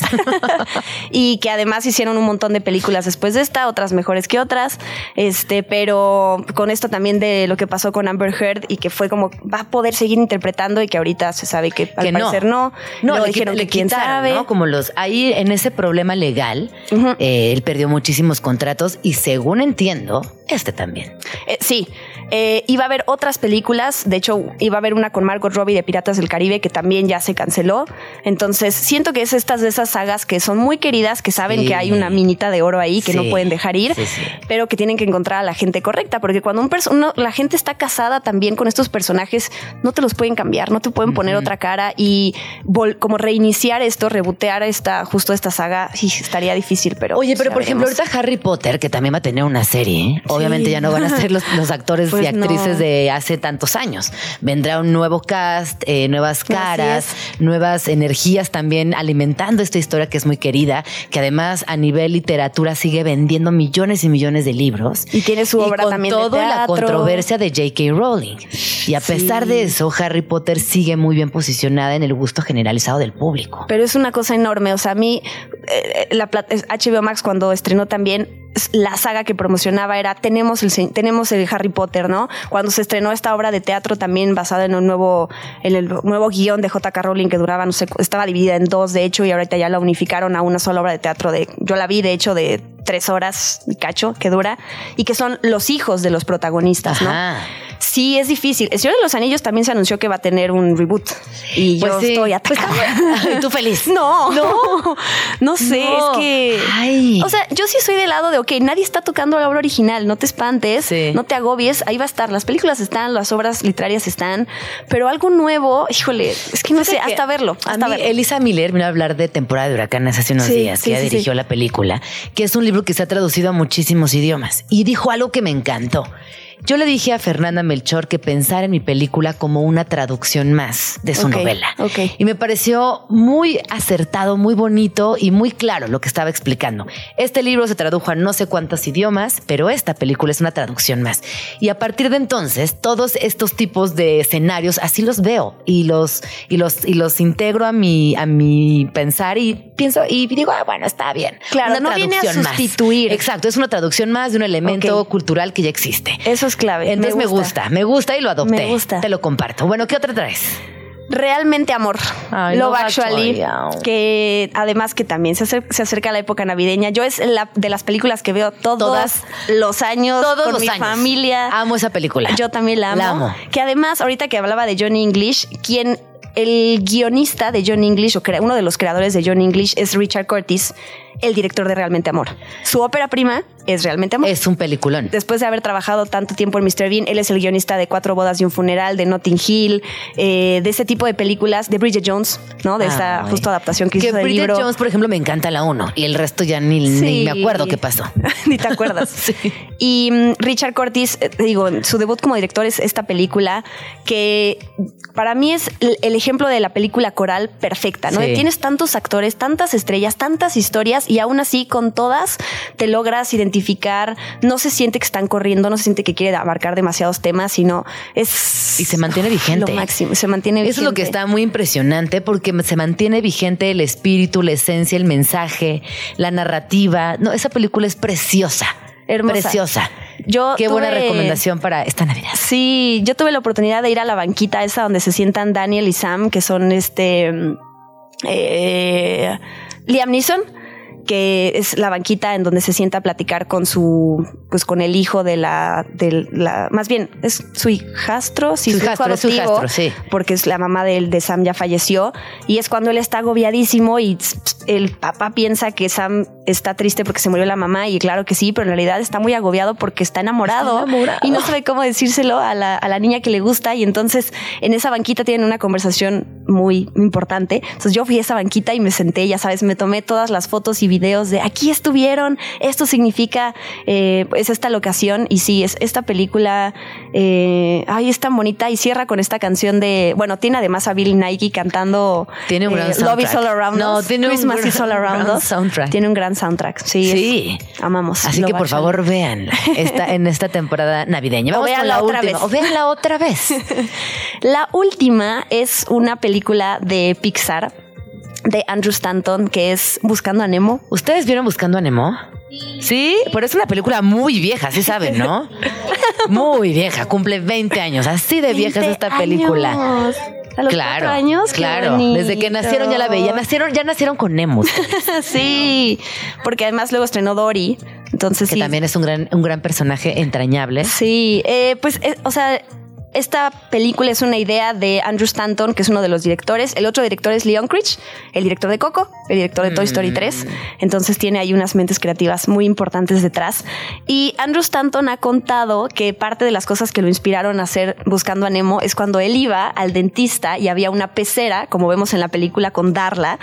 C: (laughs)
O: y que además hicieron un montón de películas después de esta, otras mejores que otras. Este, pero con esto también de lo que pasó con Amber Heard y que fue como va a poder seguir interpretando y que ahorita se sabe que al parecer no.
C: No, le dijeron que quién sabe. ¿no? Como los ahí en ese problema legal, eh, él perdió muchísimos contratos y según entiendo, este también.
O: Eh, sí. Eh, iba a haber otras películas, de hecho iba a haber una con Margot Robbie de Piratas del Caribe que también ya se canceló. Entonces siento que es estas de esas sagas que son muy queridas, que saben que hay una minita de oro ahí que no pueden dejar ir, pero que tienen que encontrar a la gente correcta, porque cuando un la gente está casada también con estos personajes, no te los pueden cambiar, no te pueden poner otra cara y como reiniciar esto, rebotear esta, justo esta saga, sí, estaría difícil, pero...
C: Oye, pero por ejemplo, ahorita Harry Potter, que también va a tener una serie, ¿eh? obviamente ya no van a ser los, (laughs) actores pues y actrices de hace tantos años. Vendrá un nuevo cast, eh, nuevas caras, nuevas energías también alimentando esta historia que es muy querida, que además a nivel literatura sigue vendiendo millones y millones de libros.
O: Y tiene su obra
C: con
O: también
C: todo la controversia de J.K. Rowling. Y a pesar de eso, Harry Potter sigue muy bien posicionada en el gusto generalizado del público.
O: Pero es una cosa enorme. O sea, a mí, eh, la HBO Max cuando estrenó también la saga que promocionaba era tenemos el tenemos el Harry Potter, ¿no? Cuando se estrenó esta obra de teatro también basada en un nuevo en el nuevo guion de J.K. Rowling que duraba no sé estaba dividida en dos de hecho y ahorita ya la unificaron a una sola obra de teatro de yo la vi de hecho de tres horas cacho que dura y que son los hijos de los protagonistas, ¿no? Sí, es difícil. El Señor de los Anillos también se anunció que va a tener un reboot. Y yo
C: Pues sí.
O: estoy atacada. (laughs)
C: ¿Y tú feliz?
O: No, no, (laughs) no sé,
C: No.
O: es que...
C: Ay.
O: O sea, yo sí soy del lado de, ok, nadie está tocando la obra original, no te espantes, no te agobies, ahí va a estar. Las películas están, las obras literarias están, pero algo nuevo, híjole, es que no sé, hasta verlo.
C: A
O: Hasta
C: mí,
O: verlo.
C: Elisa Miller vino a hablar de Temporada de Huracanes hace unos
O: Sí,
C: días,
O: sí,
C: que ella dirigió la película, que es un libro que se ha traducido a muchísimos idiomas. Y dijo algo que me encantó. Yo le dije a Fernanda Melchor que pensara en mi película como una traducción más de su novela. Y me pareció muy acertado, muy bonito y muy claro lo que estaba explicando. Este libro se tradujo a no sé cuántos idiomas, pero esta película es una traducción más. Y a partir de entonces, todos estos tipos de escenarios así los veo y los, y los, y los integro a mi, a mi pensar y pienso y digo, ah, bueno, está bien.
O: Claro,
C: Una
O: no viene a
C: más.
O: sustituir.
C: Exacto, es una traducción más de un elemento cultural que ya existe.
O: Eso es clave.
C: Entonces me gusta. me gusta, y lo adopté.
O: Me gusta.
C: Te lo comparto. Bueno, ¿qué otra traes?
O: Realmente amor.
C: Ay,
O: Love Actually,
C: Actually.
O: que además que también se acerca, se acerca la época navideña. Yo es la, de las películas que veo todos
C: Todas.
O: los años
C: Todos
O: con
C: los
O: mi
C: años.
O: familia.
C: Amo esa película.
O: Yo también la amo.
C: La amo.
O: Que además, ahorita que hablaba de Johnny English, quien el guionista de Johnny English, o uno de los creadores de Johnny English, es Richard Curtis, el director de Realmente Amor. Su ópera prima es Realmente Amor.
C: Es un peliculón.
O: Después de haber trabajado tanto tiempo en Mr. Bean, él es el guionista de Cuatro bodas y un funeral, de Notting Hill, eh, de ese tipo de películas, de Bridget Jones, ¿no? De esta justo adaptación que,
C: Que
O: hizo del
C: Bridget
O: libro.
C: Jones, por ejemplo, me encanta la 1 y el resto ya ni, ni
O: Sí.
C: me acuerdo qué pasó. (laughs)
O: Ni te acuerdas. (laughs) Y mm, Richard Curtis, eh, digo, su debut como director es esta película que para mí es el, el ejemplo de la película coral perfecta, ¿no?
C: Sí.
O: Tienes tantos actores, tantas estrellas, tantas historias y aún así con todas te logras identificar, no se siente que están corriendo, no se siente que quiere abarcar demasiados temas, sino es...
C: Y se mantiene vigente.
O: Lo máximo, se mantiene vigente.
C: Eso es lo que está muy impresionante porque se mantiene vigente el espíritu, la esencia, el mensaje, la narrativa. No, esa película es preciosa.
O: Hermosa.
C: Preciosa.
O: Yo
C: Qué buena recomendación para esta Navidad.
O: Sí, yo tuve la oportunidad de ir a la banquita esa donde se sientan Daniel y Sam, que son este eh, Liam Neeson que es la banquita en donde se sienta a platicar con su, pues con el hijo de la, de la, más bien, es su hijastro, sí,
C: Su
O: hijo
C: hijastro, es su
O: adoptivo,
C: hijastro, sí.
O: porque es la mamá de, de Sam ya falleció, y es cuando él está agobiadísimo y el papá piensa que Sam está triste porque se murió la mamá, y claro que sí, pero en realidad está muy agobiado porque está enamorado,
C: Está enamorado.
O: y no sabe cómo decírselo a la, a la niña que le gusta, y entonces en esa banquita tienen una conversación muy importante. Entonces yo fui a esa banquita y me senté, ya sabes, me tomé todas las fotos y videos de aquí estuvieron, esto significa, eh, es esta locación, y sí, es esta película, eh, ay, es tan bonita, y cierra con esta canción de, bueno, tiene además a Billy Nike cantando
C: Tiene un
O: eh,
C: gran
O: Love is
C: soundtrack.
O: All Around
C: No,
O: Us,
C: tiene un gran-
O: is All Around Us.
C: soundtrack.
O: Tiene un gran soundtrack, sí. es-
C: Sí.
O: amamos.
C: Así que por favor vean esta, en esta temporada navideña. (laughs)
O: O
C: con la
O: otra
C: última.
O: vez.
C: O véanla otra vez. (laughs)
O: La última es una película de Pixar de Andrew Stanton que es Buscando a Nemo.
C: ¿Ustedes vieron Buscando a Nemo? Sí, pero es una película muy vieja, sí saben, ¿no? Muy vieja, cumple 20 años. Así de vieja es
O: 20
C: esta película.
O: A los
C: claro,
O: años,
C: claro. Desde que nacieron ya la veía. Nacieron, ya nacieron con Nemo. (laughs)
O: sí, porque además luego estrenó Dory. Entonces
C: que
O: sí.
C: también es un gran, un gran personaje entrañable.
O: Sí, eh, pues, eh, o sea, esta película es una idea de Andrew Stanton, que es uno de los directores. El otro director es Leon Critch, el director de Coco, el director de Toy Story 3. Entonces tiene ahí unas mentes creativas muy importantes detrás. Y Andrew Stanton ha contado que parte de las cosas que lo inspiraron a hacer Buscando a Nemo es cuando él iba al dentista y había una pecera, como vemos en la película con Darla.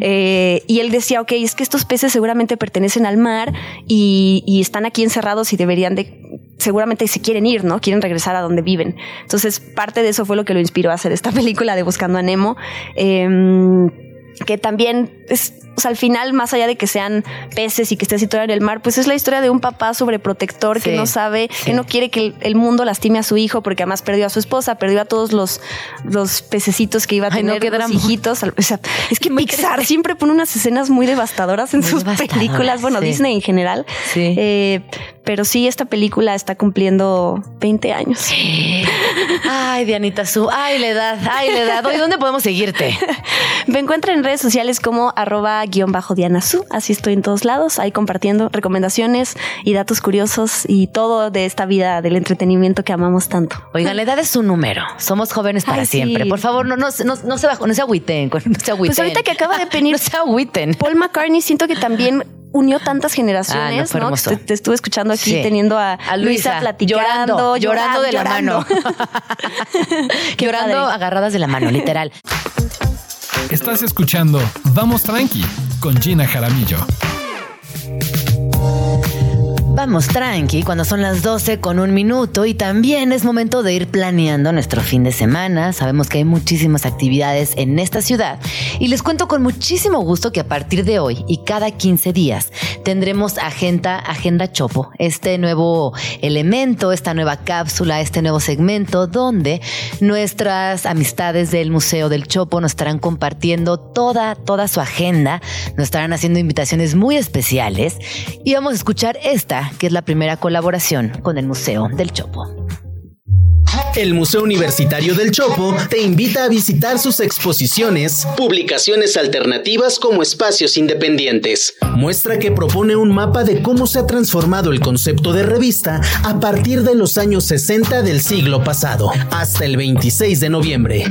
O: Eh, y él decía, ok, es que estos peces seguramente pertenecen al mar y, y están aquí encerrados y deberían de seguramente se quieren ir, ¿no? Quieren regresar a donde viven. Entonces, parte de eso fue lo que lo inspiró a hacer esta (laughs) película de Buscando a Nemo. Em, que también es, o sea, al final, más allá de que sean peces y que esté situado en el mar, pues es la historia de un papá sobreprotector que
C: Sí,
O: no sabe,
C: sí.
O: que no quiere que el, el mundo lastime a su hijo, porque además perdió a su esposa, perdió a todos los, los pececitos que iba a
C: Ay, no,
O: tener, los
C: drama.
O: hijitos. O sea, es que (laughs) Pixar siempre pone unas escenas muy devastadoras en
C: Muy
O: sus
C: devastadoras,
O: películas, bueno,
C: sí.
O: Disney en general.
C: Sí.
O: Eh, pero sí, esta película está cumpliendo 20 años.
C: Ay, Dianita Su, ay, la edad, ay, la edad. ¿dónde podemos seguirte? (laughs)
O: Me encuentran en redes sociales como arroba Diana Su. Así estoy en todos lados, ahí compartiendo recomendaciones y datos curiosos y todo de esta vida del entretenimiento que amamos tanto.
C: Oigan, la edad es un número. Somos jóvenes para siempre. Por favor, no, no, no, no se bajo, no se agüiten. (laughs) No se agüiten.
O: Pues ahorita que acaba de (laughs) venir
C: no se agüiten.
O: Paul McCartney, siento que también unió tantas generaciones,
C: Ah, no,
O: ¿no? Te, te estuve escuchando aquí
C: Sí.
O: teniendo a,
C: A
O: Luisa,
C: Luisa,
O: platicando,
C: llorando, llorando de la mano. (laughs) Llorando
O: padre.
C: agarradas de la mano, literal.
D: Estás escuchando Vamos Tranqui con Gina Jaramillo.
C: Vamos tranqui cuando son las 12 con un minuto y también es momento de ir planeando nuestro fin de semana. Sabemos que hay muchísimas actividades en esta ciudad y les cuento con muchísimo gusto que a partir de hoy y cada 15 días tendremos Agenda, Agenda Chopo, este nuevo elemento, esta nueva cápsula, este nuevo segmento donde nuestras amistades del Museo del Chopo nos estarán compartiendo toda, toda su agenda, nos estarán haciendo invitaciones muy especiales y vamos a escuchar esta, que es la primera colaboración con el Museo del Chopo.
P: El Museo Universitario del Chopo te invita a visitar sus exposiciones, publicaciones alternativas como espacios independientes. Muestra que propone un mapa de cómo se ha transformado el concepto de revista a partir de los años 60 del siglo pasado, hasta el 26 de noviembre.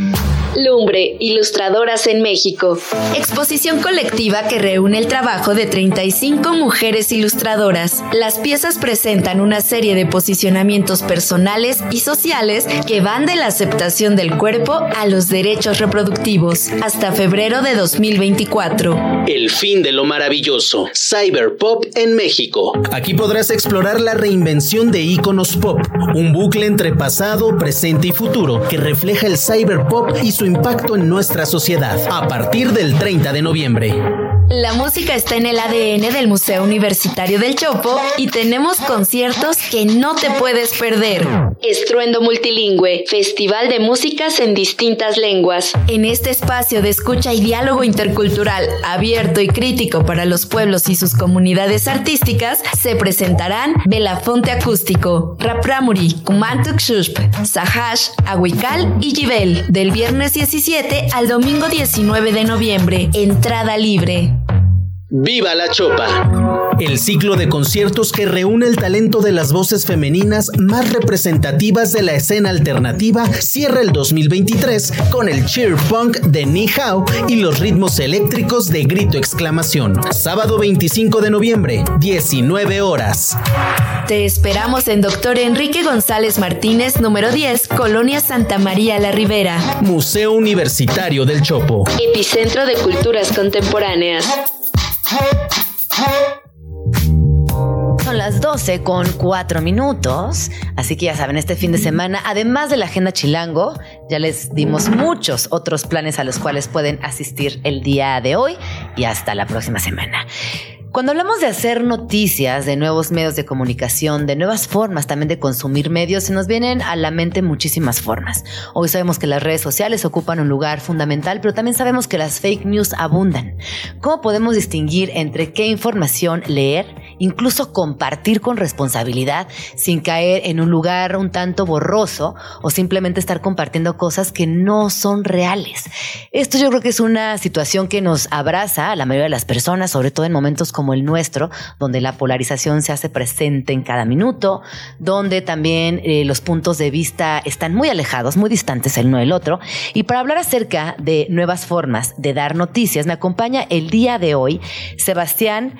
Q: Lumbre, Ilustradoras en México. Exposición colectiva que reúne el trabajo de 35 mujeres ilustradoras. Las piezas presentan una serie de posicionamientos personales y sociales que van de la aceptación del cuerpo a los derechos reproductivos hasta febrero de 2024.
P: El fin de lo maravilloso, Cyberpop en México. Aquí podrás explorar la reinvención de íconos pop, un bucle entre pasado, presente y futuro que refleja el cyberpop y su impacto en nuestra sociedad, a partir del 30 de noviembre.
Q: La música está en el ADN del Museo Universitario del Chopo y tenemos conciertos que no te puedes perder. Estruendo Multilingüe, Festival de Músicas en distintas lenguas. En este espacio de escucha y diálogo intercultural, abierto y crítico para los pueblos y sus comunidades artísticas, se presentarán Belafonte Acústico, Rapramuri, Kumantuk Shushp, Sahash, Ahuical y Yibel, del viernes 17 al domingo 19 de noviembre. Entrada libre.
P: ¡Viva la Chopa! El ciclo de conciertos que reúne el talento de las voces femeninas más representativas de la escena alternativa cierra el 2023 con el cheer punk de Ni Hao y los ritmos eléctricos de grito exclamación. Sábado 25 de noviembre, 19 horas.
Q: Te esperamos en Doctor Enrique González Martínez, número 10, Colonia Santa María La Ribera.
P: Museo Universitario del Chopo.
Q: Epicentro de Culturas Contemporáneas.
C: Son las 12 con 4 minutos, así que ya saben, este fin de semana, además de la agenda chilango, ya les dimos muchos otros planes a los cuales pueden asistir el día de hoy y hasta la próxima semana. Cuando hablamos de hacer noticias, de nuevos medios de comunicación, de nuevas formas también de consumir medios, se nos vienen a la mente muchísimas formas. Hoy sabemos que las redes sociales ocupan un lugar fundamental, pero también sabemos que las fake news abundan. ¿Cómo podemos distinguir entre qué información leer, incluso compartir con responsabilidad, sin caer en un lugar un tanto borroso o simplemente estar compartiendo cosas que no son reales? Esto yo creo que es una situación que nos abraza a la mayoría de las personas, sobre todo en momentos como el nuestro, donde la polarización se hace presente en cada minuto, donde también eh, los puntos de vista están muy alejados, muy distantes el uno del otro. Y para hablar acerca de nuevas formas de dar noticias, me acompaña el día de hoy Sebastián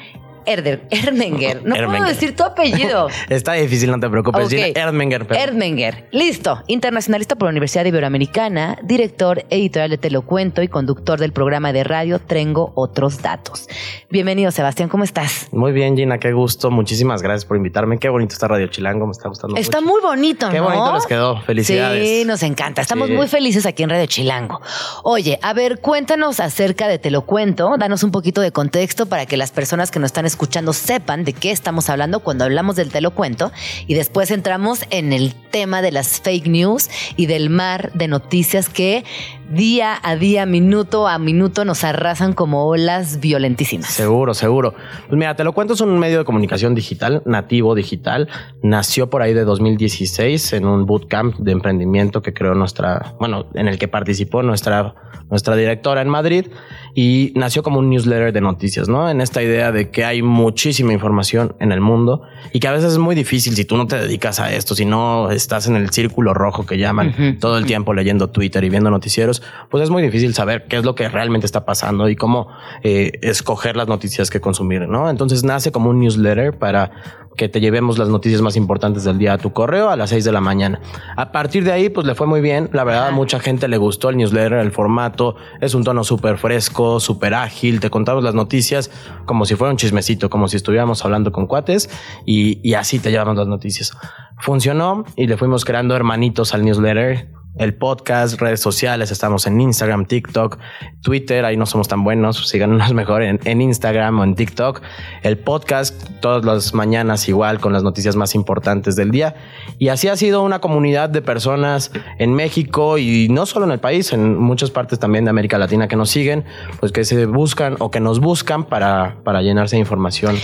C: Erder, Erdmenger. No puedo decir tu apellido. (laughs)
R: Está difícil, no te preocupes.
C: Ok.
R: Gina Erdmenger. pero-
C: Erdmenger. Listo. Internacionalista por la Universidad Iberoamericana, director editorial de Te lo cuento y conductor del programa de radio Trengo Otros Datos. Bienvenido, Sebastián. ¿Cómo estás?
R: Muy bien, Gina, qué gusto. Muchísimas gracias por invitarme. Qué bonito está Radio Chilango, me está gustando
C: Está
R: mucho.
C: muy bonito,
R: Qué
C: ¿no?
R: bonito les quedó. Felicidades.
C: Sí, nos encanta. Estamos
R: Sí.
C: muy felices aquí en Radio Chilango. Oye, a ver, cuéntanos acerca de Te lo cuento. Danos un poquito de contexto para que las personas que nos están escuchando sepan de qué estamos hablando cuando hablamos del Te lo cuento. Y después entramos en el tema de las fake news y del mar de noticias que día a día, minuto a minuto, nos arrasan como olas violentísimas.
R: Seguro, seguro. Pues mira, te lo cuento, es un medio de comunicación digital, nativo digital. Nació por ahí de 2016 en un bootcamp de emprendimiento que creó nuestra, bueno, en el que participó nuestra, nuestra directora en Madrid y nació como un newsletter de noticias, ¿no? En esta idea de que hay muchísima información en el mundo y que a veces es muy difícil si tú no te dedicas a esto, si no estás en el círculo rojo que llaman todo el tiempo leyendo Twitter y viendo noticieros, pues es muy difícil saber qué es lo que realmente está pasando y cómo eh, escoger las noticias que consumir, ¿no? Entonces nace como un newsletter para que te llevemos las noticias más importantes del día a tu correo a las 6 de la mañana. A partir de ahí, pues le fue muy bien. La verdad, a mucha gente le gustó el newsletter, el formato. Es un tono súper fresco, súper ágil. Te contamos las noticias como si fuera un chismecito, como si estuviéramos hablando con cuates y, y así te llevamos las noticias. Funcionó y le fuimos creando hermanitos al newsletter el podcast, redes sociales, estamos en Instagram, TikTok, Twitter, ahí no somos tan buenos, síganos (laughs) mejor en, en, Instagram o en TikTok. El podcast todas las mañanas igual con las noticias más importantes del día. Y así ha sido una comunidad de personas en México y no solo en el país, en muchas partes también de América Latina que nos siguen, pues que se buscan o que nos buscan para, para llenarse de información.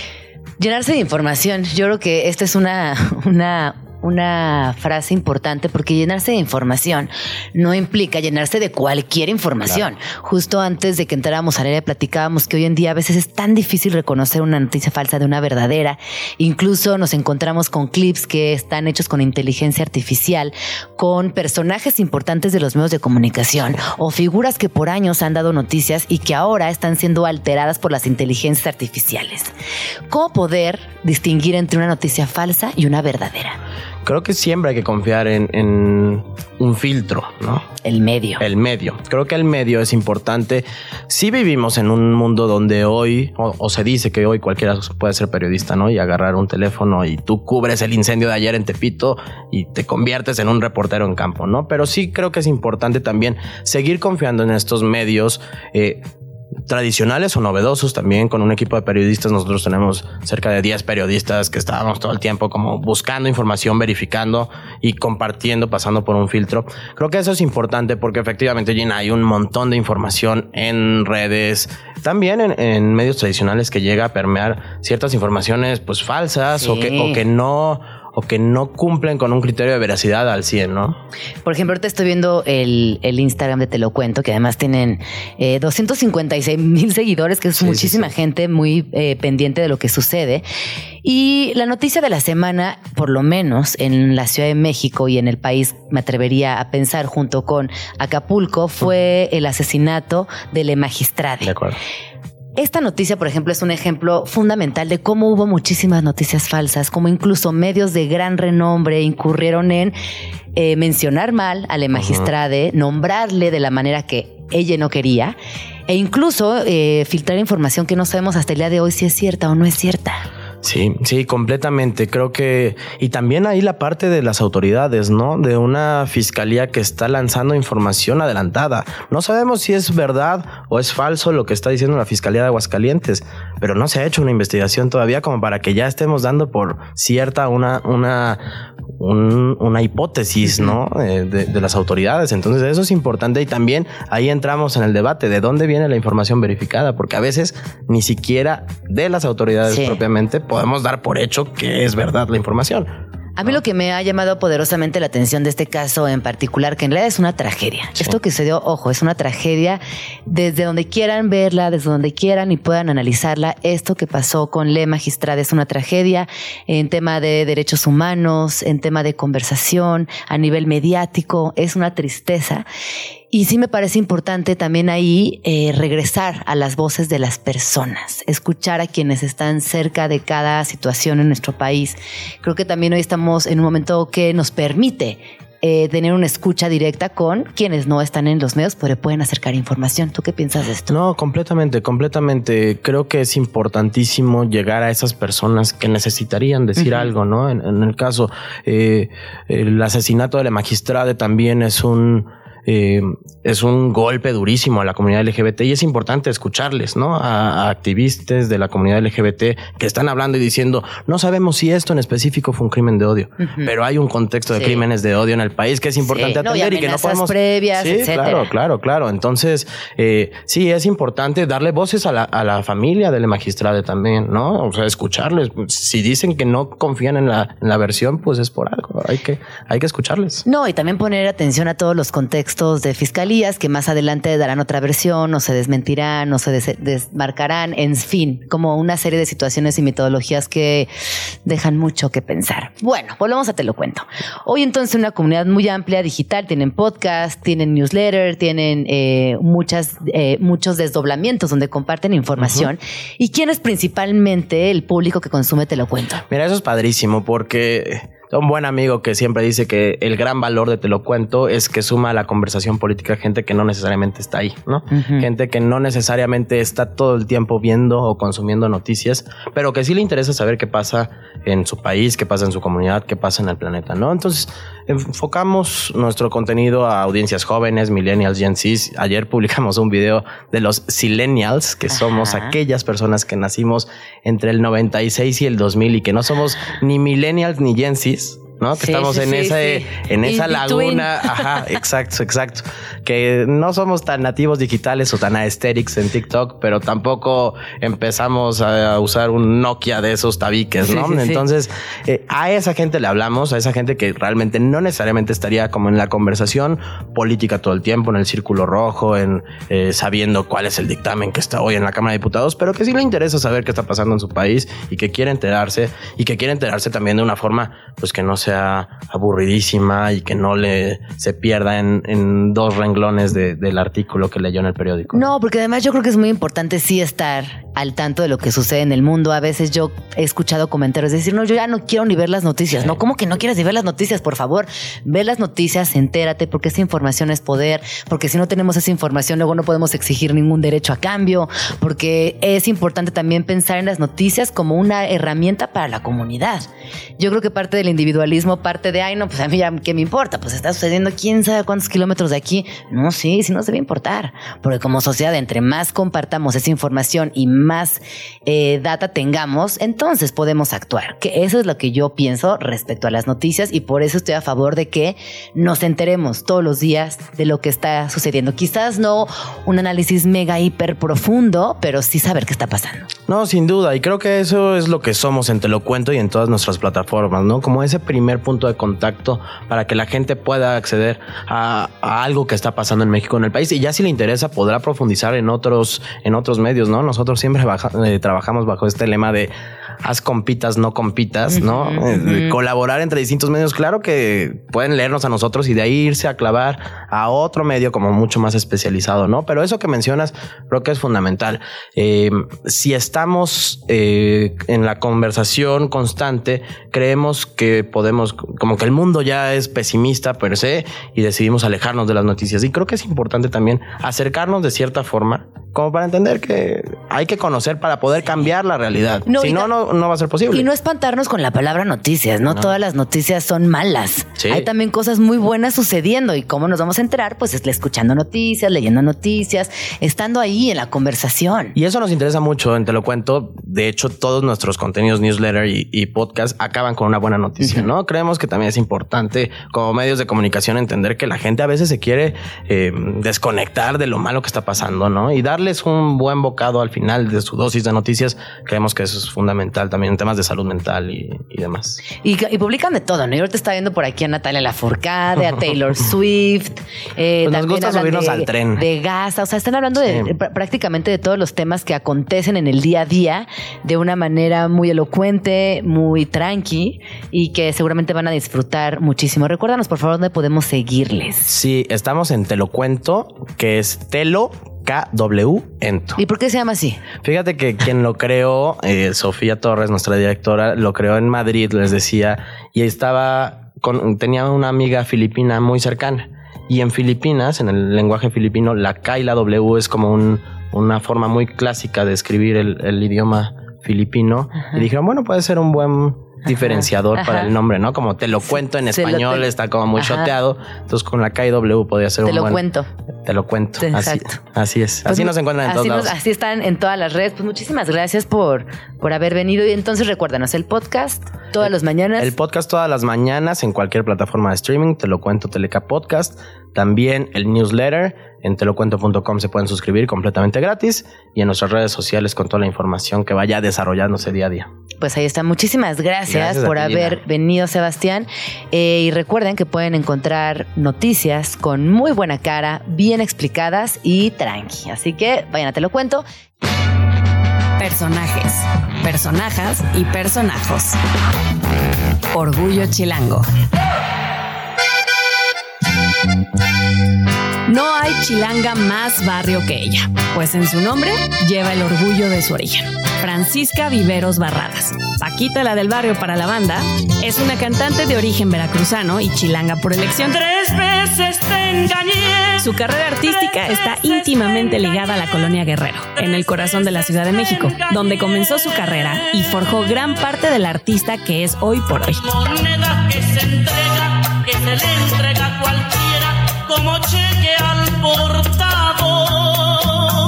C: Llenarse de información. Yo creo que esta es una, una una frase importante porque llenarse de información no implica llenarse de cualquier información. Claro. Justo antes de que entráramos al aire platicábamos que hoy en día a veces es tan difícil reconocer una noticia falsa de una verdadera. Incluso nos encontramos con clips que están hechos con inteligencia artificial, con personajes importantes de los medios de comunicación o figuras que por años han dado noticias y que ahora están siendo alteradas por las inteligencias artificiales. ¿Cómo poder distinguir entre una noticia falsa y una verdadera?
R: Creo que siempre hay que confiar en, en, un filtro, ¿no?
C: El medio.
R: El medio. Creo que el medio es importante. Si vivimos en un mundo donde hoy, o, o, se dice que hoy cualquiera puede ser periodista, ¿no? Y agarrar un teléfono y tú cubres el incendio de ayer en Tepito y te conviertes en un reportero en campo, ¿no? Pero sí creo que es importante también seguir confiando en estos medios. Eh, tradicionales o novedosos también con un equipo de periodistas. Nosotros tenemos cerca de 10 periodistas que estábamos todo el tiempo como buscando información, verificando y compartiendo, pasando por un filtro. Creo que eso es importante porque efectivamente, Gina, hay un montón de información en redes, también en, en medios tradicionales que llega a permear ciertas informaciones pues falsas sí. o, que, o que no o que no cumplen con un criterio de veracidad al 100, ¿no?
C: Por ejemplo, ahorita estoy viendo el, el Instagram de Te lo cuento, que además tienen eh, 256 mil seguidores, que es sí, muchísima sí, sí. gente muy eh, pendiente de lo que sucede. Y la noticia de la semana, por lo menos en la Ciudad de México y en el país, me atrevería a pensar, junto con Acapulco, fue el asesinato de Le Magistrade.
R: De acuerdo.
C: Esta noticia, por ejemplo, es un ejemplo fundamental de cómo hubo muchísimas noticias falsas, como incluso medios de gran renombre incurrieron en eh, mencionar mal a la magistrade, nombrarle de la manera que ella no quería, e incluso eh, filtrar información que no sabemos hasta el día de hoy si es cierta o no es cierta.
R: Sí, sí, completamente. Creo que. Y también ahí la parte de las autoridades, ¿no? De una fiscalía que está lanzando información adelantada. No sabemos si es verdad o es falso lo que está diciendo la Fiscalía de Aguascalientes, pero no se ha hecho una investigación todavía como para que ya estemos dando por cierta una, una, un, una hipótesis, ¿no? De, de, de, las autoridades. Entonces, eso es importante. Y también ahí entramos en el debate de dónde viene la información verificada, porque a veces ni siquiera de las autoridades sí. propiamente podemos dar por hecho que es verdad la información.
C: A mí lo que me ha llamado poderosamente la atención de este caso en particular, que en realidad es una tragedia. Sí. Esto que se dio, ojo, es una tragedia desde donde quieran verla, desde donde quieran y puedan analizarla. Esto que pasó con Le Magistrada es una tragedia en tema de derechos humanos, en tema de conversación, a nivel mediático, es una tristeza. Y sí me parece importante también ahí eh, regresar a las voces de las personas, escuchar a quienes están cerca de cada situación en nuestro país. Creo que también hoy estamos en un momento que nos permite eh, tener una escucha directa con quienes no están en los medios, pero pueden acercar información. ¿Tú qué piensas de esto?
R: No, completamente, completamente. Creo que es importantísimo llegar a esas personas que necesitarían decir uh -huh. algo, ¿no? En, en el caso, eh, el asesinato de la magistrada también es un eh, es un golpe durísimo a la comunidad LGBT y es importante escucharles, ¿no? A, activistas de la comunidad LGBT que están hablando y diciendo, no sabemos si esto en específico fue un crimen de odio, pero hay un contexto de crímenes de odio en el país que es importante atender y, que no podemos...
C: previas,
R: sí, claro, claro, claro. Entonces, eh, sí, es importante darle voces a la, a la familia del magistrado también, ¿no? O sea, escucharles. Si dicen que no confían en la, en la versión, pues es por algo. Hay que, hay que escucharles.
C: No, y también poner atención a todos los contextos de fiscalías que más adelante darán otra versión o se desmentirán o se desmarcarán, en fin, como una serie de situaciones y metodologías que dejan mucho que pensar. Bueno, volvemos a te lo cuento. Hoy entonces una comunidad muy amplia digital, tienen podcast, tienen newsletter, tienen eh, muchas, eh, muchos desdoblamientos donde comparten información. ¿Y quién es principalmente el público que consume Te lo cuento?
R: Mira, eso es padrísimo porque un buen amigo que siempre dice que el gran valor de Te lo cuento es que suma a la conversación política gente que no necesariamente está ahí, ¿no? Gente que no necesariamente está todo el tiempo viendo o consumiendo noticias, pero que sí le interesa saber qué pasa en su país, qué pasa en su comunidad, qué pasa en el planeta, ¿no? Entonces, enfocamos nuestro contenido a audiencias jóvenes, millennials, Gen Z. Ayer publicamos un video de los silenials, que somos aquellas personas que nacimos entre el 96 y el 2000 y que no somos ni millennials ni Gen Z, ¿no? Que estamos en esa, en esa laguna. Ajá, (laughs) exacto, exacto. Que no somos tan nativos digitales o tan aesthetics en TikTok, pero tampoco empezamos a usar un Nokia de esos tabiques, ¿no? Entonces, eh, a esa gente le hablamos, a esa gente que realmente no necesariamente estaría como en la conversación política todo el tiempo, en el círculo rojo, en eh, sabiendo cuál es el dictamen que está hoy en la Cámara de Diputados, pero que sí le interesa saber qué está pasando en su país y que quiere enterarse y que quiere enterarse también de una forma, pues que no sea aburridísima y que no le se pierda en, dos renglones del artículo que leyó en el periódico.
C: No, porque además yo creo que es muy importante sí estar al tanto de lo que sucede en el mundo. A veces yo he escuchado comentarios decir, no, yo ya no quiero ni ver las noticias. No, ¿cómo que no quieres ni ver las noticias? Por favor, ve las noticias, entérate, porque esa información es poder, porque si no tenemos esa información, luego no podemos exigir ningún derecho a cambio, porque es importante también pensar en las noticias como una herramienta para la comunidad. Yo creo que parte del individualismo, parte de, ay, no, pues a mí ya, ¿qué me importa? Pues está sucediendo quién sabe cuántos kilómetros de aquí. No, sí, sí nos debe importar, porque como sociedad, entre más compartamos esa información y más eh, data tengamos, entonces podemos actuar. Que eso es lo que yo pienso respecto a las noticias y por eso estoy a favor de que nos enteremos todos los días de lo que está sucediendo. Quizás no un análisis mega hiper profundo, pero sí saber qué está pasando.
R: No, sin duda. Y creo que eso es lo que somos en Te lo cuento y en todas nuestras plataformas, ¿no? Como ese primer punto de contacto para que la gente pueda acceder a, algo que está pasando en México, en el país. Y ya si le interesa, podrá profundizar en otros, en otros medios, ¿no? Nosotros siempre eh, trabajamos bajo este lema de haz compitas, no compitas, ¿no? Eh, colaborar entre distintos medios. Claro que pueden leernos a nosotros y de ahí irse a clavar a otro medio como mucho más especializado, ¿no? Pero eso que mencionas creo que es fundamental. Eh, si estamos en la conversación constante, creemos que podemos, como que el mundo ya es pesimista per se y decidimos alejarnos de las noticias. Y creo que es importante también acercarnos de cierta forma como para entender que hay que conocer para poder cambiar la realidad. si no, no, no va a ser posible.
C: Y no espantarnos con la palabra noticias, no, todas las noticias son malas. Hay también cosas muy buenas sucediendo y cómo nos vamos a enterar, pues es escuchando noticias, leyendo noticias, estando ahí en la conversación.
R: Y eso nos interesa mucho, Te lo cuento. De hecho, todos nuestros contenidos, newsletter y, podcast acaban con una buena noticia, ¿no? Creemos que también es importante como medios de comunicación entender que la gente a veces se quiere eh, desconectar de lo malo que está pasando, ¿no? Y darle es un buen bocado al final de su dosis de noticias, creemos que eso es fundamental también en temas de salud mental y, demás.
C: Y, publican de todo, ¿no? Yo te está viendo por aquí a Natalia Lafourcade, a Taylor (laughs) Swift.
R: Eh, pues nos gusta subirnos al tren.
C: De gas, o sea, están hablando de prácticamente de todos los temas que acontecen en el día a día de una manera muy elocuente, muy tranqui y que seguramente van a disfrutar muchísimo. Recuérdanos, por favor, dónde podemos seguirles.
R: Sí, estamos en Te lo cuento, que es Telo KW Ento.
C: ¿Y por qué se llama así?
R: Fíjate que quien lo creó, eh, Sofía Torres, nuestra directora, lo creó en Madrid, les decía, y estaba con, tenía una amiga filipina muy cercana. Y en Filipinas, en el lenguaje filipino, la K y la W es como un, una forma muy clásica de escribir el, idioma filipino. Y dijeron, bueno, puede ser un buen diferenciador para el nombre, ¿no? Como te lo cuento en español, está como muy choteado. Entonces con la KW podría ser
C: te
R: un
C: lo cuento.
R: Te lo cuento. Exacto. Así, es.
C: Pues
R: así nos encuentran en todos lados.
C: así están en todas las redes. Pues muchísimas gracias por, por haber venido. Y entonces recuérdanos el podcast todas las mañanas.
R: El podcast todas las mañanas en cualquier plataforma de streaming. Te lo cuento Teleca Podcast. También el newsletter en telocuento.com se pueden suscribir completamente gratis y en nuestras redes sociales con toda la información que vaya desarrollándose día a día.
C: Pues ahí está. Muchísimas gracias, por haber venido, Sebastián. Eh, y recuerden que pueden encontrar noticias con muy buena cara, bien explicadas y tranqui. Así que vayan a Te lo cuento.
N: Personajes, personajas y personajos. Orgullo chilango. No hay chilanga más barrio que ella, pues en su nombre lleva el orgullo de su origen. Francisca Viveros Barradas, Paquita la del barrio para la banda, es una cantante de origen veracruzano y chilanga por elección.
S: Tres veces te engañé.
N: Su carrera artística está íntimamente ligada a la colonia Guerrero, en el corazón de la Ciudad de México, donde comenzó su carrera y forjó gran parte del artista que es hoy por hoy.
S: Moneda que se entrega, que se le entrega a cualquiera como cheque al portador.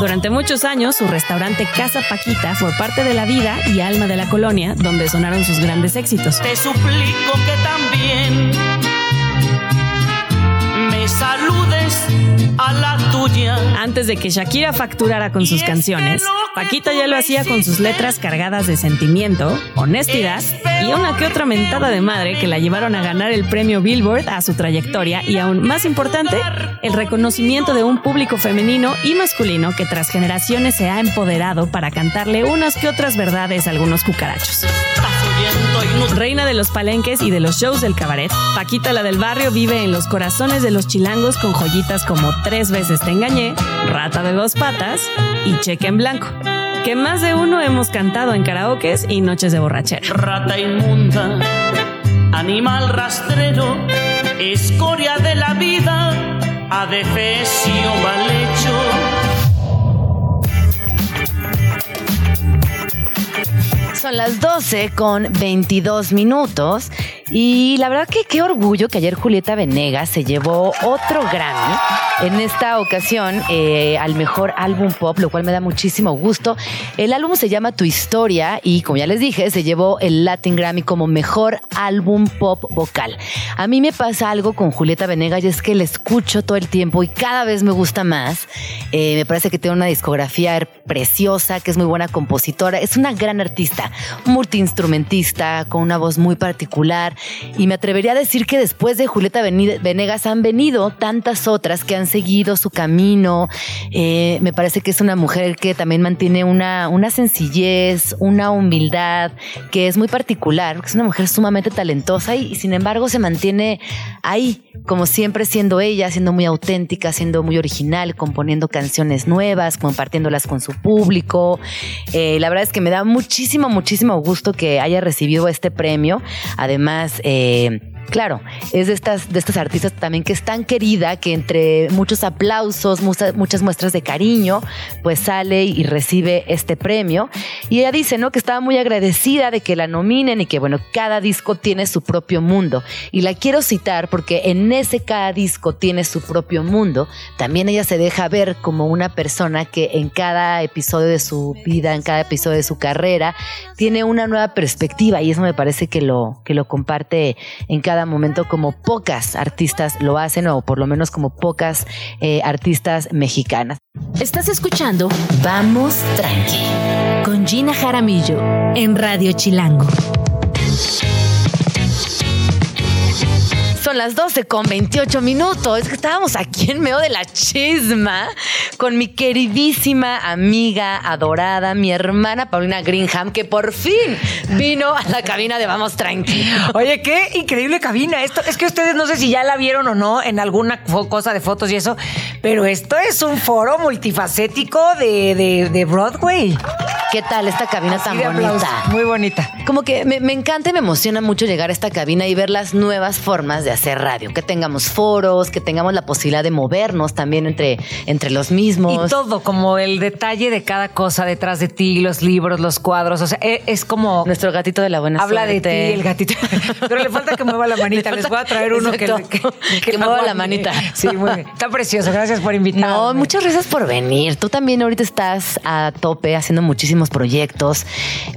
N: Durante muchos años, su restaurante Casa Paquita fue parte de la vida y alma de la colonia, donde sonaron sus grandes éxitos.
S: Te suplico que también saludes a la tuya.
N: Antes de que Shakira facturara con sus canciones, Paquita ya lo hacía con sus letras cargadas de sentimiento, honestidad y una que otra mentada de madre que la llevaron a ganar el premio Billboard a su trayectoria y aún más importante, el reconocimiento de un público femenino y masculino que tras generaciones se ha empoderado para cantarle unas que otras verdades a algunos cucarachos. Reina de los palenques y de los shows del cabaret, Paquita la del barrio vive en los corazones de los chilangos con joyitas como Tres veces te engañé, Rata de dos patas y Cheque en blanco, que más de uno hemos cantado en karaokes y noches de borrachera.
S: Rata inmunda, animal rastrero, escoria de la vida, adefesio mal hecho.
C: Son las 12 con 22 minutos. Y la verdad que qué orgullo que ayer Julieta Venegas se llevó otro Grammy, en esta ocasión eh, al mejor álbum pop, lo cual me da muchísimo gusto. El álbum se llama Tu Historia y como ya les dije, se llevó el Latin Grammy como mejor álbum pop vocal. A mí me pasa algo con Julieta Venegas y es que la escucho todo el tiempo y cada vez me gusta más. Eh, me parece que tiene una discografía preciosa, que es muy buena compositora, es una gran artista, multiinstrumentista, con una voz muy particular y me atrevería a decir que después de Julieta Venegas han venido tantas otras que han seguido su camino. Eh, me parece que es una mujer que también mantiene una, una sencillez, una humildad que es muy particular, es una mujer sumamente talentosa y, sin embargo se mantiene ahí, como siempre siendo ella, siendo muy auténtica, siendo muy original, componiendo canciones nuevas, compartiéndolas con su público. Eh, la verdad es que me da muchísimo, muchísimo gusto que haya recibido este premio. Además, eh, Claro, es de estas, de estas artistas también que es tan querida que entre muchos aplausos, muchas, muchas muestras de cariño, pues sale y recibe este premio. Y ella dice, ¿no? Que estaba muy agradecida de que la nominen y que, bueno, cada disco tiene su propio mundo. Y la quiero citar porque en ese cada disco tiene su propio mundo. También ella se deja ver como una persona que en cada episodio de su vida, en cada episodio de su carrera, tiene una nueva perspectiva y eso me parece que lo, que lo comparte en cada momento como pocas artistas lo hacen o por lo menos como pocas eh, artistas mexicanas.
A: Estás escuchando Vamos Tranqui con Gina Jaramillo en Radio Chilango.
C: Son las 12 con 28 minutos. Es que estábamos aquí en medio de la chisma con mi queridísima amiga adorada, mi hermana Paulina Greenham, que por fin vino a la cabina de Vamos Tranqui.
T: Oye, qué increíble cabina. Esto es que ustedes no sé si ya la vieron o no en alguna cosa de fotos y eso, pero esto es un foro multifacético de, de, de Broadway.
C: ¿Qué tal esta cabina
T: Así
C: tan
T: aplausos.
C: bonita?
T: Muy bonita.
C: Como que me, me encanta y me emociona mucho llegar a esta cabina y ver las nuevas formas de hacer radio. Que tengamos foros, que tengamos la posibilidad de movernos también entre, entre los mismos.
T: Y todo, como el detalle de cada cosa detrás de ti, los libros, los cuadros. O sea, e- es, como.
C: Nuestro gatito de la buena
T: Habla de ti, el gatito. (laughs) Pero le falta que mueva la manita.
C: Le
T: Les voy a traer uno que,
C: Exacto.
T: que,
C: Que mueva la manita.
T: Sí, muy bien. Está precioso. Gracias por invitarme.
C: No, muchas gracias por venir. Tú también ahorita estás a tope haciendo muchísimos proyectos.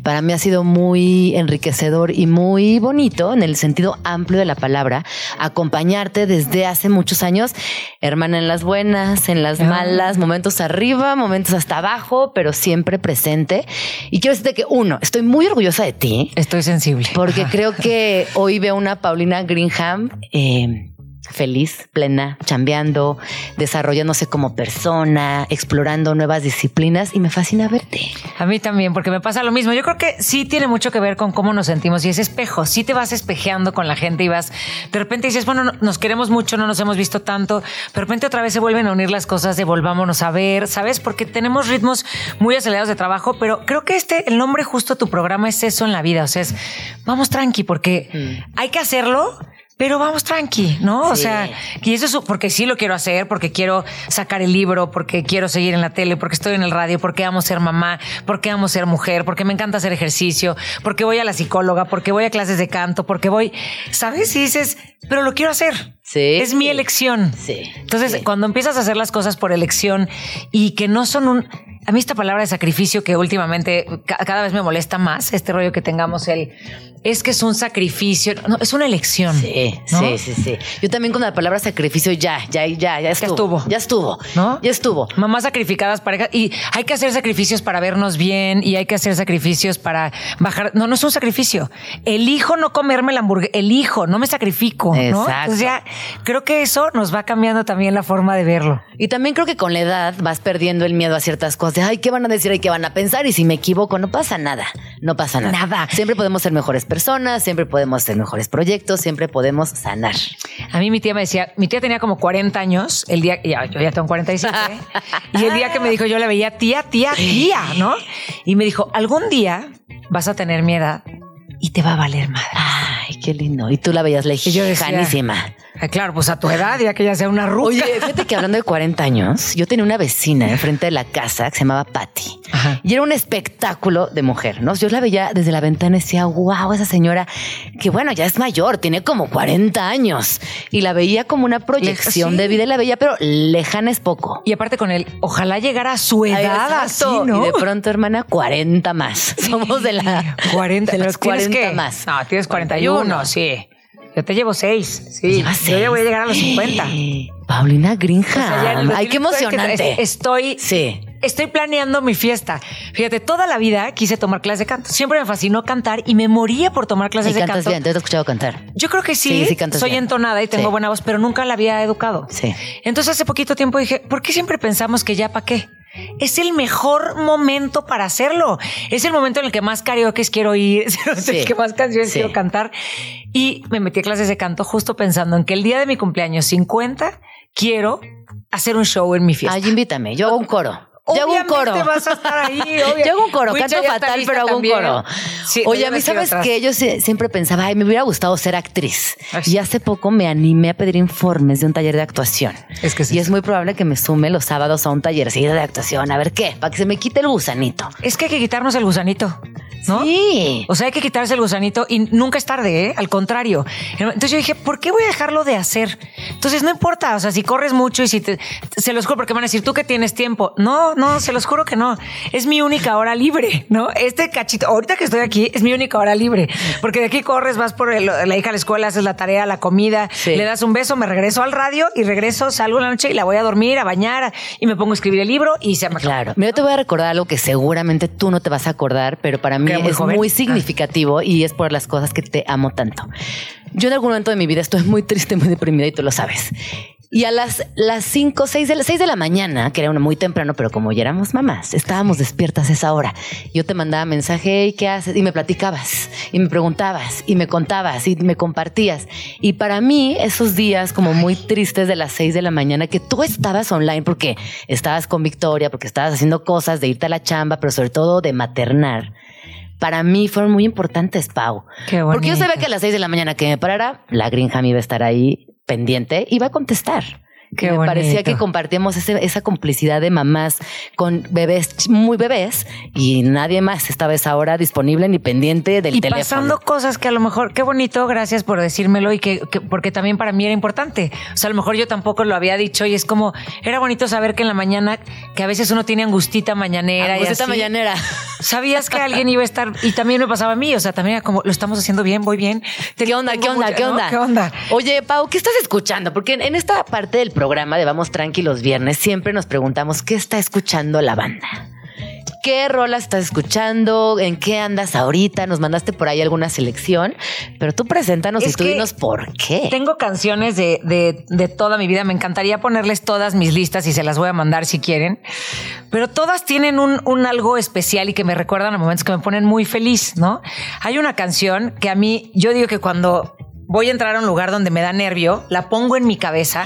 C: Para mí ha sido muy enriquecedor y muy bonito en el sentido amplio de la palabra acompañarte desde hace muchos años, hermana en las buenas, en las
T: Ah.
C: malas, momentos arriba, momentos hasta abajo, pero siempre presente. Y quiero decirte que uno, estoy muy orgullosa de ti.
T: Estoy sensible.
C: Porque creo que hoy veo una Paulina Greenham eh, feliz, plena, chambeando, desarrollándose como persona, explorando nuevas disciplinas y me fascina verte.
T: A mí también, porque me pasa lo mismo. Yo creo que sí tiene mucho que ver con cómo nos sentimos y ese espejo. Sí te vas espejeando con la gente y vas, de repente dices, bueno, no- nos queremos mucho, no nos hemos visto tanto. De repente otra vez se vuelven a unir las cosas de volvámonos a ver, ¿sabes? Porque tenemos ritmos muy acelerados de trabajo, pero creo que este, el nombre justo de tu programa es eso en la vida. O sea, es vamos tranqui, porque hay que hacerlo. Pero vamos tranqui, ¿no? O sea, y eso es porque sí lo quiero hacer, porque quiero sacar el libro, porque quiero seguir en la tele, porque estoy en el radio, porque amo ser mamá, porque amo ser mujer, porque me encanta hacer ejercicio, porque voy a la psicóloga, porque voy a clases de canto, porque voy, ¿sabes? Y dices, pero lo quiero hacer.
C: Sí.
T: Es mi elección.
C: Sí.
T: Entonces, cuando empiezas a hacer las cosas por elección y que no son un... A mí esta palabra de sacrificio que últimamente ca- cada vez me molesta más, este rollo que tengamos el... Es que es un sacrificio, no, es una elección.
C: Sí,
T: ¿no?
C: sí, sí, sí. Yo también con la palabra sacrificio ya, ya, ya, ya estuvo.
T: estuvo.
C: Ya estuvo.
T: ¿No?
C: Ya estuvo.
T: Mamás sacrificadas, parejas. Y hay que hacer sacrificios para vernos bien y hay que hacer sacrificios para bajar. No, no es un sacrificio. Elijo no comerme la hamburguesa. Elijo, no me sacrifico. ¿no?
C: Exacto.
T: Entonces ya creo que eso nos va cambiando también la forma de verlo.
C: Y también creo que con la edad vas perdiendo el miedo a ciertas cosas. De, ay, ¿qué van a decir? Ay, ¿qué van a pensar? Y si me equivoco, no pasa nada. No pasa nada.
T: Nada.
C: Siempre podemos ser mejores personas, siempre podemos hacer mejores proyectos, siempre podemos sanar.
T: A mí mi tía me decía, mi tía tenía como 40 años, el día, ya, yo ya tengo 47, ¿eh? y el día que me dijo, yo la veía tía, tía, tía, ¿no? Y me dijo, algún día vas a tener mi edad y te va a valer madre.
C: Ay, qué lindo. Y tú la veías lejísima.
T: "Ah, claro, pues a tu edad, ya que ya sea una ruca.
C: Oye, fíjate que hablando de 40 años, yo tenía una vecina enfrente de la casa que se llamaba Patty. Y era un espectáculo de mujer, ¿no? Yo la veía desde la ventana y decía, wow, esa señora, que bueno, ya es mayor, tiene como 40 años. Y la veía como una proyección
T: sí.
C: de vida y la veía, pero lejana es poco.
T: Y aparte con él, ojalá llegara a su edad así, ¿no?
C: Y de pronto, hermana, 40 más. Somos de la
T: 40,
C: de (laughs) los
T: tienes
C: 40
T: que-
C: más.
T: No, tienes 41, sí. Yo te llevo 6. Sí.
C: Llevas
T: Yo ya voy a
C: seis.
T: llegar a los 50. (gasps)
C: Paulina Greenham.
T: O sea,
C: Ay, qué emocionante.
T: es- Estoy,
C: Sí.
T: estoy planeando mi fiesta. Fíjate, toda la vida quise tomar clases de canto. Siempre me fascinó cantar y me moría por tomar clases
C: Y
T: de
C: cantas
T: canto.
C: bien, te he escuchado cantar.
T: Yo creo que sí,
C: Sí, sí cantas
T: soy
C: bien.
T: entonada y tengo
C: Sí.
T: buena voz, pero nunca la había educado.
C: Sí.
T: Entonces hace poquito tiempo dije, ¿por qué siempre pensamos que ya para qué? Es el mejor momento para hacerlo. Es el momento en el que más karaoke quiero ir, (laughs) es el
C: Sí.
T: que más canciones
C: Sí.
T: quiero cantar. Y me metí a clases de canto justo pensando en que el día de mi cumpleaños 50 quiero hacer un show en mi fiesta.
C: Ay, invítame. Yo hago un coro. Yo hago un coro.
T: vas a estar ahí, (laughs)
C: Yo hago un coro, canto fatal, pero hago un coro.
T: Sí,
C: Oye, a mí sabes que yo sie- siempre pensaba, ay, me hubiera gustado ser actriz.
T: Ay,
C: Y hace poco me animé a pedir informes de un taller de actuación.
T: Es que sí.
C: Y es muy probable que me sume los sábados a un tallercito de actuación. A ver qué, para que se me quite el gusanito.
T: Es que hay que quitarnos el gusanito. ¿No?
C: Sí.
T: O sea, hay que quitarse el gusanito y nunca es tarde, ¿eh? Al contrario. Entonces yo dije, ¿por qué voy a dejarlo de hacer? Entonces no importa, o sea, si corres mucho y si te, se los juro, porque van a decir, tú que tienes tiempo. No, no, se los juro que no. Es mi única hora libre, ¿no? Este cachito, ahorita que estoy aquí, es mi única hora libre. Porque de aquí corres, vas por el- la hija a la escuela, haces la tarea, la comida,
C: Sí.
T: le das un beso, me regreso al radio y regreso, salgo en la noche y la voy a dormir, a bañar y me pongo a escribir el libro y se me.
C: Claro. Yo te voy a recordar algo que seguramente tú no te vas a acordar, pero para mí Es
T: joven.
C: muy significativo y es por las cosas que te amo tanto. Yo en algún momento de mi vida estoy muy triste, muy deprimida y tú lo sabes. Y a las, las 5, 6 de, la- 6 de la mañana, que era una muy temprano, pero como ya éramos mamás, estábamos despiertas a esa hora. Yo te mandaba mensaje, ¿y qué haces? Y me platicabas. y me preguntabas y me contabas y me compartías. Y para mí, esos días como muy tristes de las 6 de la mañana, que tú estabas online porque estabas con Victoria, porque estabas haciendo cosas de irte a la chamba, pero sobre todo de maternar para mí fueron muy importantes, Pau.
T: Qué
C: Porque yo sabía que a las 6 de la mañana que me parara, la Greenham iba a estar ahí pendiente, iba a contestar.
T: Qué
C: me parecía que compartíamos ese- esa complicidad de mamás con bebés muy bebés y nadie más estaba esa hora disponible ni pendiente del
T: y
C: teléfono.
T: pasando cosas que a lo mejor, qué bonito, gracias por decírmelo y que, que- porque también para mí era importante. O sea, a lo mejor yo tampoco lo había dicho y es como, era bonito saber que en la mañana, que a veces uno tiene angustita mañanera. y
C: Angustita
T: así,
C: mañanera.
T: Sabías que alguien iba a estar y también me pasaba a mí. O sea, también era como, lo estamos haciendo bien, voy bien.
C: ¿Qué onda? ¿Qué onda?
T: mucha-
C: ¿Qué
T: ¿no?
C: onda?
T: ¿Qué onda?
C: Oye, Pau, ¿qué estás escuchando? Porque en- en esta parte del programa de Vamos Tranqui los viernes siempre nos preguntamos qué está escuchando la banda. ¿Qué rola estás escuchando? ¿En qué andas ahorita? Nos mandaste por ahí alguna selección, pero tú preséntanos y
T: Es
C: tú
T: que
C: dinos por qué.
T: Tengo canciones de, de- de toda mi vida. Me encantaría ponerles todas mis listas y se las voy a mandar si quieren. Pero todas tienen un, un algo especial y que me recuerdan a momentos que me ponen muy feliz, ¿no? Hay una canción que a mí, yo digo que cuando voy a entrar a un lugar donde me da nervio, la pongo en mi cabeza.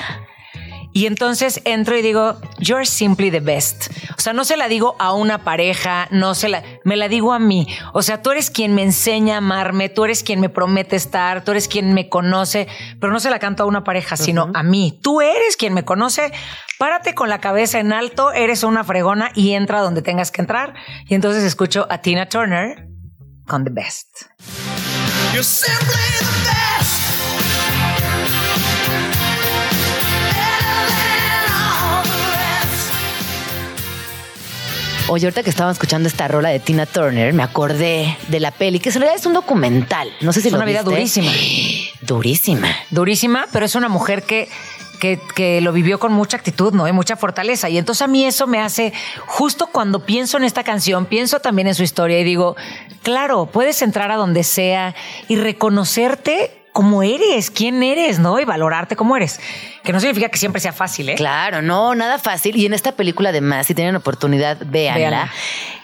T: Y entonces entro y digo, you're simply the best. O sea, no se la digo a una pareja, no se la, me la digo a mí. O sea, tú eres quien me enseña a amarme, tú eres quien me promete estar, tú eres quien me conoce, pero no se la canto a una pareja, sino a mí. Tú eres quien me conoce. Párate con la cabeza en alto, eres una fregona y entra donde tengas que entrar. Y entonces escucho a Tina Turner con The Best.
S: You're simply the best.
C: Oye, ahorita que estábamos escuchando esta rola de Tina Turner, me acordé de la peli, que en realidad es un documental. No sé si
T: Es
C: lo
T: una vida durísima. (gasps)
C: Durísima.
T: durísima, pero es una mujer que, que, que lo vivió con mucha actitud, ¿no? Y mucha fortaleza. Y entonces a mí eso me hace, justo cuando pienso en esta canción, pienso también en su historia y digo, claro, puedes entrar a donde sea y reconocerte como eres, quién eres, ¿no? Y valorarte como eres. Que no significa que siempre sea fácil, ¿eh?
C: Claro, no, nada fácil. Y en esta película, además, si tienen oportunidad, véanla.
T: Véanla.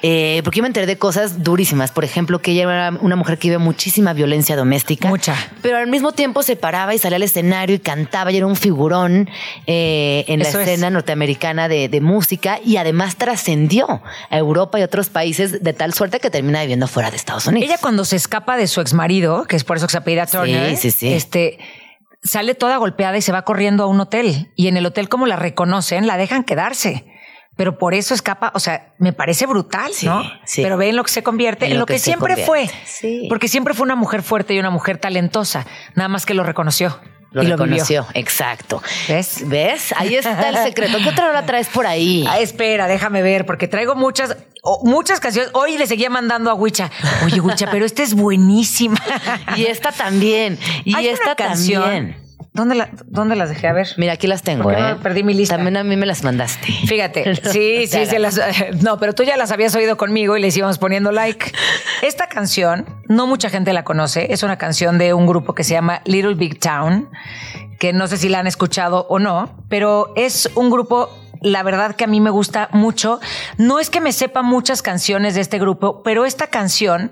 C: Eh, porque yo me enteré de cosas durísimas. Por ejemplo, que ella era una mujer que vive muchísima violencia doméstica.
T: Mucha.
C: Pero al mismo tiempo se paraba y salía al escenario y cantaba y era un figurón eh, en la
T: es.
C: escena norteamericana de, de música y además trascendió a Europa y otros países de tal suerte que termina viviendo fuera de Estados Unidos.
T: Ella cuando se escapa de su exmarido, que es por eso que se apellida Turner,
C: sí, sí.
T: este sale toda golpeada y se va corriendo a un hotel. Y en el hotel, como la reconocen, la dejan quedarse. Pero por eso escapa, o sea, me parece brutal, ¿no?
C: sí.
T: Pero ve en lo que se convierte, en, lo que, siempre fue.
C: Sí.
T: Porque siempre fue una mujer fuerte y una mujer talentosa, nada más que lo reconoció.
C: Lo
T: y lo
C: reconoció,
T: vivió.
C: exacto.
T: ¿Ves?
C: ¿Ves? Ahí está el secreto. ¿Qué otra hora traes por ahí?
T: Ah, espera, déjame ver, porque traigo muchas, muchas canciones. Hoy le seguía mandando a Huicha. Oye, Huicha, pero esta es buenísima. (laughs)
C: Y esta también. Y
T: Hay una
C: esta
T: canción.
C: también.
T: ¿Dónde, la- ¿Dónde las dejé? A ver.
C: Mira, aquí las tengo,
T: ¿Por qué
C: ¿eh?
T: no perdí mi lista?
C: También a mí me las mandaste. (laughs)
T: Fíjate, (laughs) sí, sí, sí, las, (laughs) no, pero tú ya las habías oído conmigo y les íbamos poniendo like. Esta canción, no mucha gente la conoce, es una canción de un grupo que se llama Little Big Town, que no sé si la han escuchado o no, pero es un grupo, la verdad que a mí me gusta mucho. No es que me sepa muchas canciones de este grupo, pero esta canción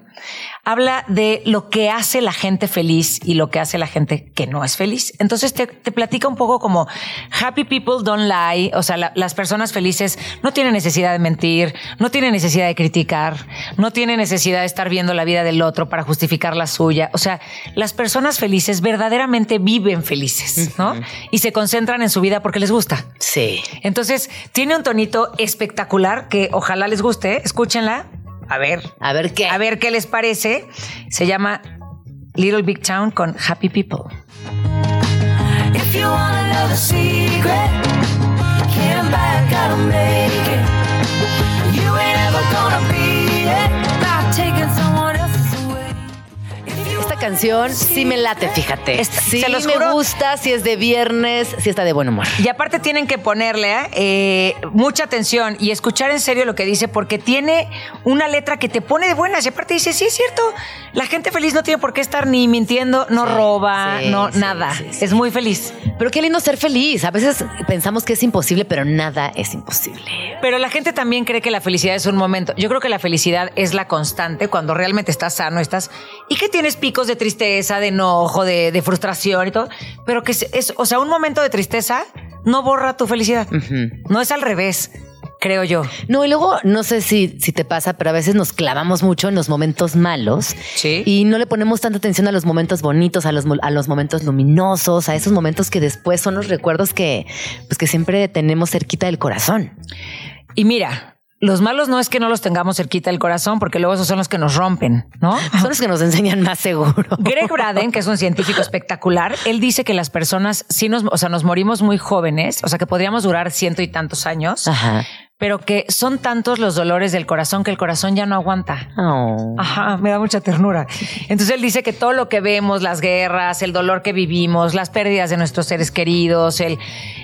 T: habla de lo que hace la gente feliz y lo que hace la gente que no es feliz. Entonces te, te platica un poco como happy people don't lie, o sea, la- las personas felices no tienen necesidad de mentir, no tienen necesidad de criticar, no tienen necesidad de estar viendo la vida del otro para justificar la suya. O sea, las personas felices verdaderamente viven felices, ¿no? Y se concentran en su vida porque les gusta.
C: Sí.
T: Entonces, tiene un tonito espectacular que ojalá les guste. Escúchenla. A ver.
C: A ver qué.
T: A ver qué les parece. Se llama Little Big Town con Happy People.
S: If you wanna know the secret, can't back, gotta make it.
C: Canción sí me late, fíjate.
T: Esta-
C: sí
T: se los
C: me
T: juro.
C: gusta, si es de viernes, si está de buen humor.
T: Y aparte tienen que ponerle eh, mucha atención y escuchar en serio lo que dice porque tiene una letra que te pone de buenas. Y aparte dice, sí es cierto, la gente feliz no tiene por qué estar ni mintiendo, no roba, no nada. Es muy feliz.
C: Pero qué lindo ser feliz. A veces pensamos que es imposible, pero nada es imposible.
T: Pero la gente también cree que la felicidad es un momento. Yo creo que la felicidad es la constante cuando realmente estás sano, estás y que tienes picos de tristeza, de enojo, de, de frustración y todo, pero que es, es- o sea, un momento de tristeza no borra tu felicidad. No es al revés, creo yo.
C: No, y luego no sé si, si te pasa, pero a veces nos clavamos mucho en los momentos malos y no le ponemos tanta atención a los momentos bonitos, a los, a los momentos luminosos, a esos momentos que después son los recuerdos que, pues, que siempre tenemos cerquita del corazón.
T: Y mira, los malos no es que no los tengamos cerquita del corazón, porque luego esos son los que nos rompen, ¿no? (laughs)
C: Son los que nos enseñan más seguro.
T: Greg Braden, que es un científico espectacular, él dice que las personas sí nos, o sea, nos morimos muy jóvenes, o sea, que podríamos durar ciento y tantos años,
C: Ajá.
T: Pero que son tantos los dolores del corazón que el corazón ya no aguanta.
C: Oh.
T: Ajá, me da mucha ternura. Entonces él dice que todo lo que vemos, las guerras, el dolor que vivimos, las pérdidas de nuestros seres queridos, el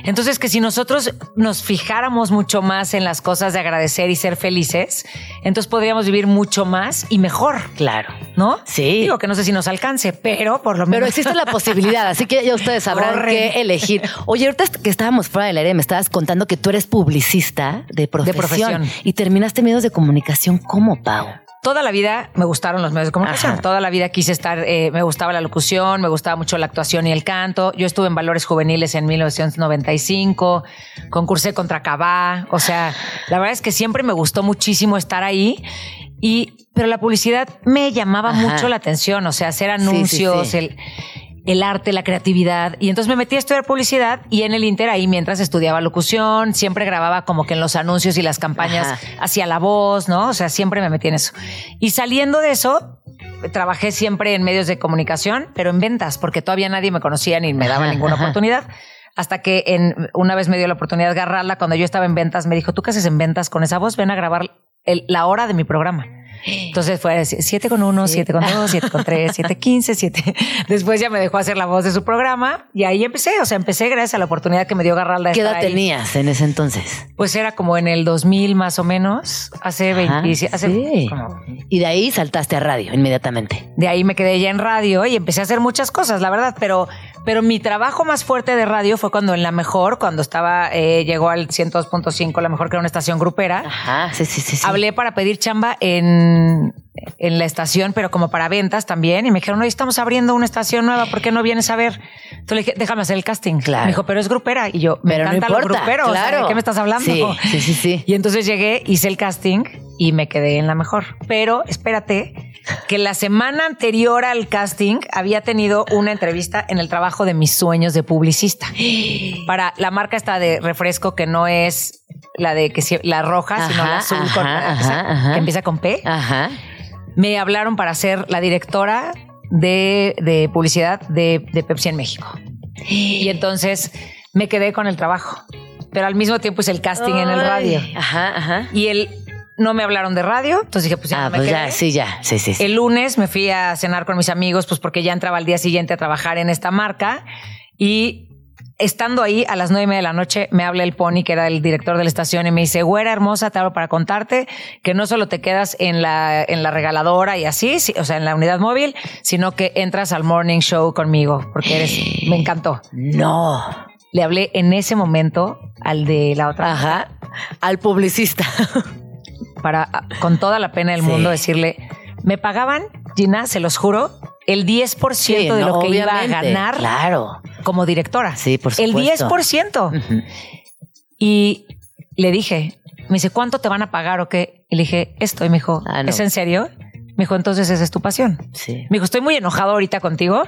T: entonces que si nosotros nos fijáramos mucho más en las cosas de agradecer y ser felices, entonces podríamos vivir mucho más y mejor.
C: Claro.
T: ¿No?
C: Sí.
T: Digo que no sé si nos alcance, pero por lo menos.
C: Pero existe la posibilidad, así que ya ustedes sabrán
T: Corre.
C: qué elegir. Oye, ahorita que estábamos fuera del aire, me estabas contando que tú eres publicista de profesión,
T: profesión.
C: y terminaste medios de comunicación. ¿Cómo, Pau?
T: Toda la vida me gustaron los medios de comunicación.
C: Ajá.
T: Toda la vida quise estar, eh, me gustaba la locución, me gustaba mucho la actuación y el canto. Yo estuve en Valores Juveniles en 1995, concursé contra Cabá. O sea, la verdad es que siempre me gustó muchísimo estar ahí. Y, pero la publicidad me llamaba
C: Ajá.
T: mucho la atención. O sea, hacer
C: Sí, sí,
T: anuncios,
C: sí.
T: el el arte, la creatividad. Y entonces me metí a estudiar publicidad y en el Inter ahí mientras estudiaba locución, siempre grababa como que en los anuncios y las campañas
C: Ajá.
T: hacía la voz, ¿no? O sea, siempre me metí en eso. Y saliendo de eso, trabajé siempre en medios de comunicación, pero en ventas, porque todavía nadie me conocía ni me daba
C: Ajá,
T: ninguna
C: ajá.
T: oportunidad. Hasta que en, una vez me dio la oportunidad de agarrarla cuando yo estaba en ventas, me dijo, ¿tú qué haces en ventas con esa voz? Ven a grabar el- la hora de mi programa. Entonces fue 7 con 1, 7 con 2, 7 con 3, 7, 15, 7. Después ya me dejó hacer la voz de su programa y ahí empecé. O sea, empecé gracias a la oportunidad que me dio Garralda. de
C: ¿Qué edad
T: ahí.
C: tenías en ese entonces?
T: Pues era como en el 2000 más o menos, hace
C: Ajá,
T: 20, hace
C: sí.
T: como
C: Y de ahí saltaste a radio inmediatamente.
T: de ahí me quedé ya en radio y empecé a hacer muchas cosas, la verdad, pero, pero mi trabajo más fuerte de radio fue cuando en La Mejor, cuando estaba, eh, llegó al 102.5, La Mejor, que era una estación grupera.
C: Ajá, sí, sí, sí. sí.
T: Hablé para pedir chamba en, en la estación, pero como para ventas también. Y me dijeron, hoy estamos abriendo una estación nueva, ¿por qué no vienes a ver? Entonces le dije, déjame hacer el casting.
C: Claro.
T: Me dijo, pero es grupera. Y yo, me
C: Pero no
T: encanta lo
C: importa,
T: grupero. o sea,
C: claro.
T: ¿De qué me estás hablando?
C: Sí, sí, sí, sí.
T: Y entonces llegué, hice el casting y me quedé en la mejor. Pero espérate, que la semana anterior al casting había tenido una entrevista en el trabajo de mis sueños de publicista. Para la marca esta de refresco que no es la de que la roja, sino la azul
C: ajá,
T: con-
C: ajá,
T: que empieza con P.
C: Ajá.
T: Me hablaron para ser la directora de, de publicidad de, de Pepsi en México. Y entonces me quedé con el trabajo. Pero al mismo tiempo hice el casting en el radio.
C: Ajá, ajá.
T: Y él no me hablaron de radio, entonces dije, pues ya
C: Ah,
T: no me
C: pues
T: quedé.
C: ya, sí, ya. Sí, sí, sí.
T: El lunes me fui a cenar con mis amigos, pues porque ya entraba al día siguiente a trabajar en esta marca. Y estando ahí a las nueve y media de la noche, me habla el Pony, que era el director de la estación, y me dice, güera hermosa, te hablo para contarte que no solo te quedas en la, en la regaladora y así, sí, o sea, en la unidad móvil, sino que entras al morning show conmigo, porque eres, (gasps) me encantó.
C: No.
T: Le hablé en ese momento al de la otra.
C: Ajá. Al publicista. (laughs)
T: para con toda la pena del
C: Sí.
T: mundo decirle, me pagaban, Gina, se los juro, el 10%
C: Sí,
T: de
C: no,
T: lo que iba a ganar
C: Claro.
T: como directora.
C: Sí, por
T: El
C: supuesto.
T: 10%. Y le dije, me dice, ¿cuánto te van a pagar o qué? Y le dije, esto. Y me dijo,
C: Ah, no.
T: ¿es en serio? Me dijo, entonces esa es tu pasión.
C: Sí.
T: Me dijo, estoy muy enojado ahorita contigo,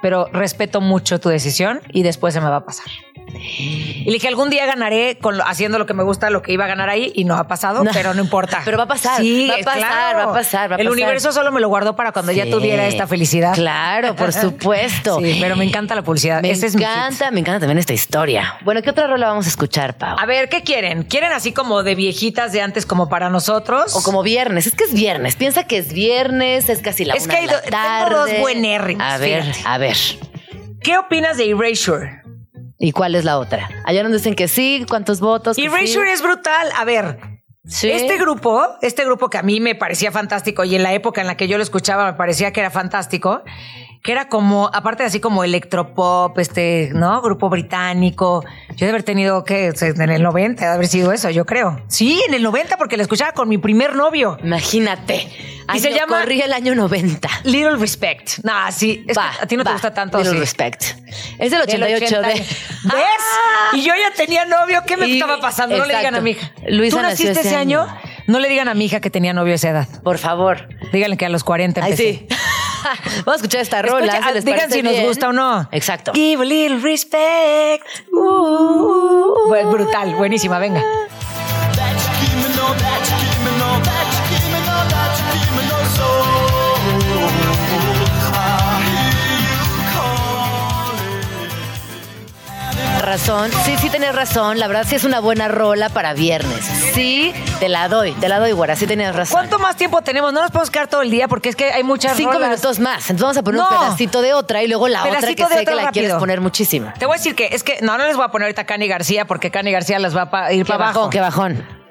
T: pero respeto mucho tu decisión y después se me va a pasar. Y le dije, algún día ganaré con haciendo lo que me gusta, lo que iba a ganar ahí y no ha pasado,
C: No.
T: pero no importa. (laughs)
C: Pero va a pasar,
T: Sí,
C: va a pasar,
T: claro.
C: va a pasar, va a
T: El
C: pasar.
T: universo solo me lo guardó para cuando ya
C: Sí.
T: tuviera esta felicidad.
C: Claro, por (laughs) supuesto.
T: Sí, pero me encanta la publicidad.
C: Me
T: Ese es
C: encanta, me encanta también esta historia. Bueno, ¿qué otra rola vamos a escuchar, Pau?
T: A ver, ¿qué quieren? ¿Quieren así como de viejitas de antes como para nosotros?
C: O como viernes. Es que es viernes. Piensa que es viernes, es casi la
T: Es
C: una
T: que hay
C: de la
T: do- tengo
C: tarde.
T: dos buenérrimos,
C: A ver,
T: fíjate.
C: a ver.
T: ¿Qué opinas de Erasure?
C: ¿Y cuál es la otra? Allá nos dicen que sí, ¿cuántos votos? Que
T: Erasure
C: sí.
T: es brutal. A ver,
C: Sí.
T: este grupo, este grupo que a mí me parecía fantástico y en la época en la que yo lo escuchaba me parecía que era fantástico, que era como, aparte de así como electropop, este, ¿no? Grupo británico. Yo de haber tenido, ¿qué? En el 90, de haber sido eso, yo creo. Sí, en el 90, porque la escuchaba con mi primer novio.
C: Imagínate.
T: Y se llama
C: Corría el año 90.
T: Little Respect. Nah, sí, es que a ti no te gusta tanto.
C: Little
T: sí.
C: Respect. Es del 88 de...
T: ¿Ves? Y yo ya tenía novio. ¿Qué me
C: Y-
T: estaba pasando? No le digan a mi hija.
C: Luisa
T: ¿Tú naciste
C: ese
T: año?
C: año.
T: No le digan a mi hija que tenía novio a esa edad.
C: Por favor.
T: Díganle que a los 40
C: Ay,
T: empecé.
C: sí. (laughs) Vamos a escuchar esta rola.
T: Escucha,
C: ¿se les
T: digan si nos gusta o no.
C: Exacto.
T: Give a little respect. Uh, Pues brutal, buenísima, venga.
C: Razón, sí, sí tienes razón. La verdad sí es una buena rola para viernes. Sí, te la doy, te la doy, güera. Sí tenías razón.
T: ¿Cuánto más tiempo tenemos? No nos podemos quedar todo el día porque es que hay muchas
C: Cinco
T: rolas.
C: minutos más. Entonces vamos a poner
T: No.
C: un pedacito de otra y luego la otra
T: Pedacito
C: que
T: de
C: sé que
T: otra
C: la quieres
T: rápido.
C: poner muchísimo.
T: Te voy a decir que es que no, no les voy a poner ahorita Cani García porque Cani García las va a ir para abajo.
C: bajón, qué bajón.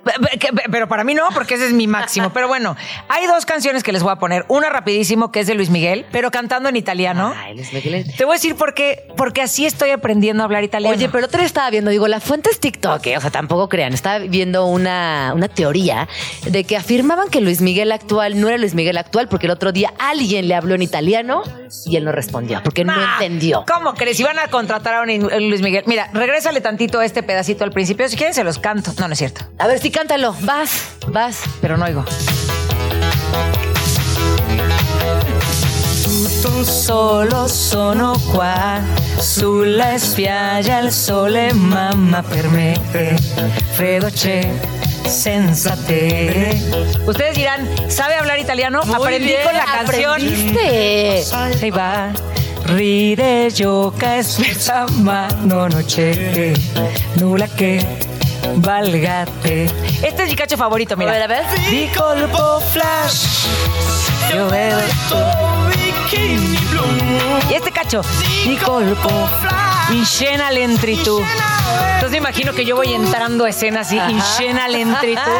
T: Pero para mí no, porque ese es mi máximo. (laughs) Pero bueno, hay dos canciones que les voy a poner. Una rapidísimo, que es de Luis Miguel, pero cantando en italiano.
C: Ay, Luis Miguel.
T: Te voy a decir por qué. Porque así estoy aprendiendo a hablar italiano.
C: Oye, pero el otro día estaba viendo, digo, la fuente es TikTok, ¿eh? o sea, tampoco crean. Estaba viendo una, una teoría de que afirmaban que Luis Miguel actual no era Luis Miguel actual porque el otro día alguien le habló en italiano y él no respondió porque no
T: Nah,
C: entendió.
T: ¿Cómo crees? Iban a contratar a un Luis Miguel. Mira, regrésale tantito este pedacito al principio. Si quieren, se los canto. No, no es cierto.
C: A ver, cántalo. Vas, vas.
T: Pero no oigo. Solo sono qua sulla spiaggia il sole mamma per me freddo c'è senza te Ustedes dirán, ¿sabe hablar italiano? Aprendí
C: bien,
T: con la canción.
C: aprendiste.
T: Ahí va. Ride, gioca e scherza, ma no c'è nulla che valga te. Este es mi cacho favorito, mira.
C: A ver, a ver.
T: Colpo flash. Io vedo y este cacho, di colpo, in scena l'entritù. Entonces me imagino que yo voy entrando a escena así, in scena l'entritù. (laughs)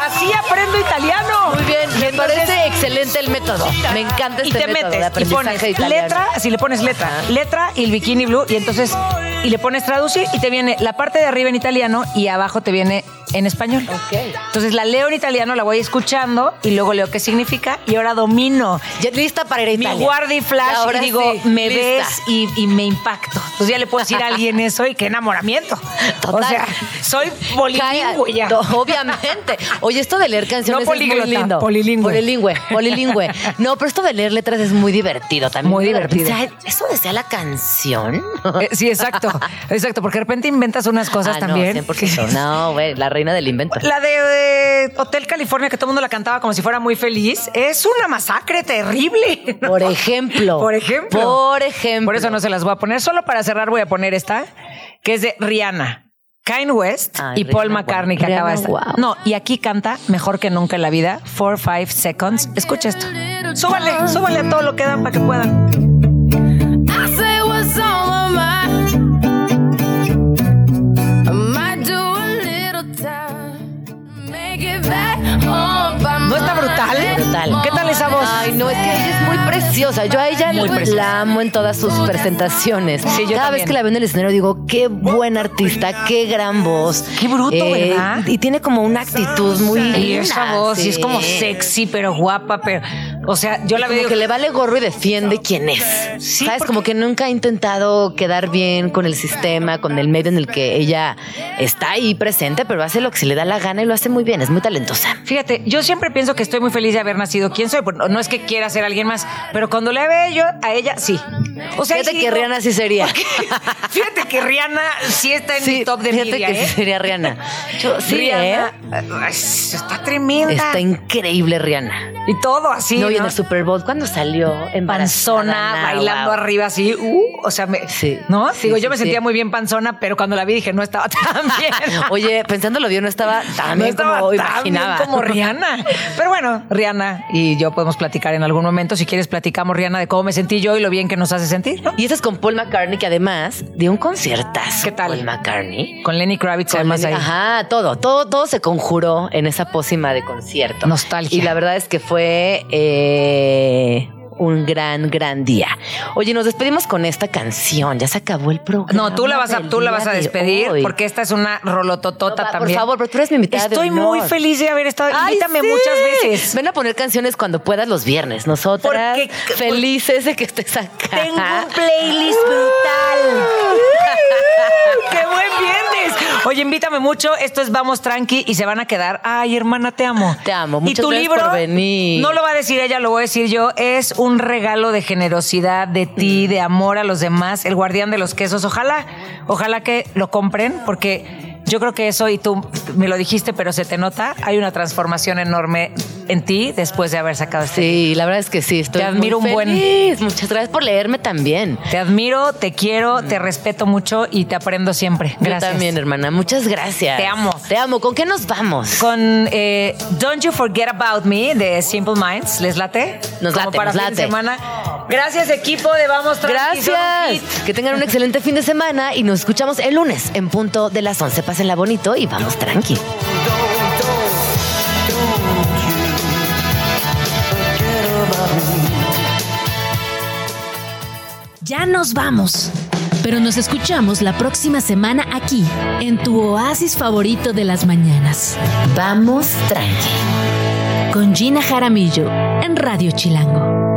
T: Así aprendo italiano.
C: Muy bien, me
T: Entonces-
C: parece excelente el método. Me encanta este
T: y te
C: método de
T: metes y pones
C: italiano.
T: letra, si le pones letra, letra y el bikini blue y entonces y le pones traducir y te viene la parte de arriba en italiano y abajo te viene en español. Entonces la leo en italiano, la voy escuchando y luego leo qué significa y ahora domino.
C: Ya lista para ir a
T: Mi
C: Italia.
T: guardi flash
C: Ahora
T: y digo,
C: sí,
T: me
C: lista.
T: ves y, y me impacto. Entonces ya le puedo decir a alguien eso y qué enamoramiento.
C: Total.
T: O sea, soy polilingüe ya.
C: Obviamente. Oye, esto de leer canciones
T: No
C: es muy lindo.
T: polilingüe.
C: Polilingüe, polilingüe. No, pero esto de leer letras es muy divertido también.
T: Muy divertido.
C: O sea, ¿Eso decía la canción?
T: Eh, sí, exacto. (laughs) Exacto, porque de repente inventas unas cosas
C: Ah,
T: también.
C: No, 100%. (laughs) No, güey, la reina del invento.
T: La de, eh, Hotel California, que todo el mundo la cantaba como si fuera muy feliz, es una masacre terrible. (laughs)
C: Por ejemplo.
T: Por ejemplo.
C: Por ejemplo.
T: Por eso no se las voy a poner. Solo para cerrar voy a poner esta, que es de Rihanna. Kanye West
C: Ay,
T: y Paul McCartney, que acaba de
C: Rihanna,
T: estar.
C: guau.
T: No, y aquí canta mejor que nunca en la vida. Four, five seconds. Escucha esto. Súbanle, súbanle a todo lo que dan para que puedan. ¿No está brutal?
C: Brutal.
T: ¿Qué tal esa voz?
C: Ay, no, es que ella es muy preciosa. Yo a ella
T: preciosa.
C: la amo en todas sus presentaciones.
T: Sí, yo
C: Cada
T: también.
C: vez que la veo en el escenario digo, qué buen artista, qué gran voz.
T: Qué bruto, ¿verdad?
C: Y tiene como una actitud muy
T: Y esa voz, y es
C: sí.
T: como sexy, pero guapa, pero. O sea, yo la
C: Como
T: veo.
C: que le vale gorro y defiende quién es.
T: Sí,
C: ¿Sabes?
T: porque-
C: Como que nunca ha intentado quedar bien con el sistema, con el medio en el que ella está ahí presente, pero hace lo que se le da la gana y lo hace muy bien. Es muy talentosa.
T: Fíjate, yo siempre pienso que estoy muy feliz de haber nacido quién soy. Pues, No es que quiera ser alguien más, pero cuando le veo yo a ella, sí. O sea,
C: Fíjate
T: sí
C: que
T: digo-
C: Rihanna sí sería. (laughs)
T: Fíjate que Rihanna sí está en mi top de
C: fíjate
T: media,
C: que
T: ¿eh?
C: sí sería Rihanna. (laughs) Yo, sí,
T: Rihanna
C: ¿eh?
T: ay, está tremenda.
C: Está increíble Rihanna.
T: y todo así.
C: no, y en
T: ¿no?
C: el Super Bowl, ¿cuándo salió? Embarazada,
T: panzona, bailando
C: wow.
T: arriba así, uh, o sea, me,
C: Sí.
T: ¿no?
C: Sí,
T: Digo,
C: sí,
T: yo me
C: sí.
T: sentía muy bien panzona, pero cuando la vi dije, no estaba (laughs) tan bien.
C: Oye, pensándolo bien, no estaba tan
T: no
C: bien
T: estaba
C: como
T: tan
C: imaginaba.
T: bien como Rihanna. Pero bueno, Rihanna y yo podemos platicar en algún momento. Si quieres, platicamos, Rihanna, de cómo me sentí yo y lo bien que nos hace sentir, ¿no?
C: Y ese es con Paul McCartney, que además dio un conciertazo.
T: ¿Qué tal?
C: Paul McCartney.
T: Con Lenny Kravitz,
C: Con
T: además,
C: Lenny-
T: ahí.
C: Ajá, todo, todo, todo se conjuró en esa pócima de concierto.
T: Nostalgia.
C: Y la verdad es que fue eh, un gran, gran día. Oye, nos despedimos con esta canción. Ya se acabó el programa.
T: No, tú la vas a, tú la vas a
C: de
T: despedir porque esta es una rolototota
C: No, va,
T: también.
C: Por favor, pero tú eres mi invitada
T: Estoy muy feliz de haber estado.
C: Ay,
T: Invítame
C: sí.
T: muchas veces.
C: Ven a poner canciones cuando puedas los viernes. Nosotras
T: Porque-
C: felices de que estés acá.
T: Tengo un (laughs) playlist brutal. (laughs) ¡Qué buen viernes! Oye, invítame mucho. Esto es Vamos Tranqui y se van a quedar. Ay, hermana, te amo.
C: Te amo.
T: y
C: Muchas
T: tu
C: gracias
T: libro,
C: por venir.
T: no lo va a decir ella, lo voy a decir yo. Es un regalo de generosidad, de ti, de amor a los demás. El guardián de los quesos. Ojalá, ojalá que lo compren porque... Yo creo que eso, y tú me lo dijiste, pero se te nota, hay una transformación enorme en ti después de haber sacado este
C: Sí, la verdad es que sí. Estoy
T: Te admiro
C: muy
T: un buen-.
C: Muchas gracias por leerme también.
T: Te admiro, te quiero, te respeto mucho y te aprendo siempre. Gracias.
C: Yo también, hermana. Muchas gracias.
T: Te amo.
C: Te amo. ¿Con qué nos vamos?
T: Con eh, Don't You Forget About Me de Simple Minds. ¿Les late?
C: Nos
T: Como
C: late,
T: para
C: nos
T: fin de semana. Gracias, equipo de Vamos Tranqui,
C: Gracias. Que tengan un excelente fin de semana y nos escuchamos el lunes en punto de las 11. Pásenla bonito y vamos tranqui.
A: Ya nos vamos. Pero nos escuchamos la próxima semana aquí, en tu oasis favorito de las mañanas.
C: Vamos tranqui.
A: Con Gina Jaramillo, en Radio Chilango.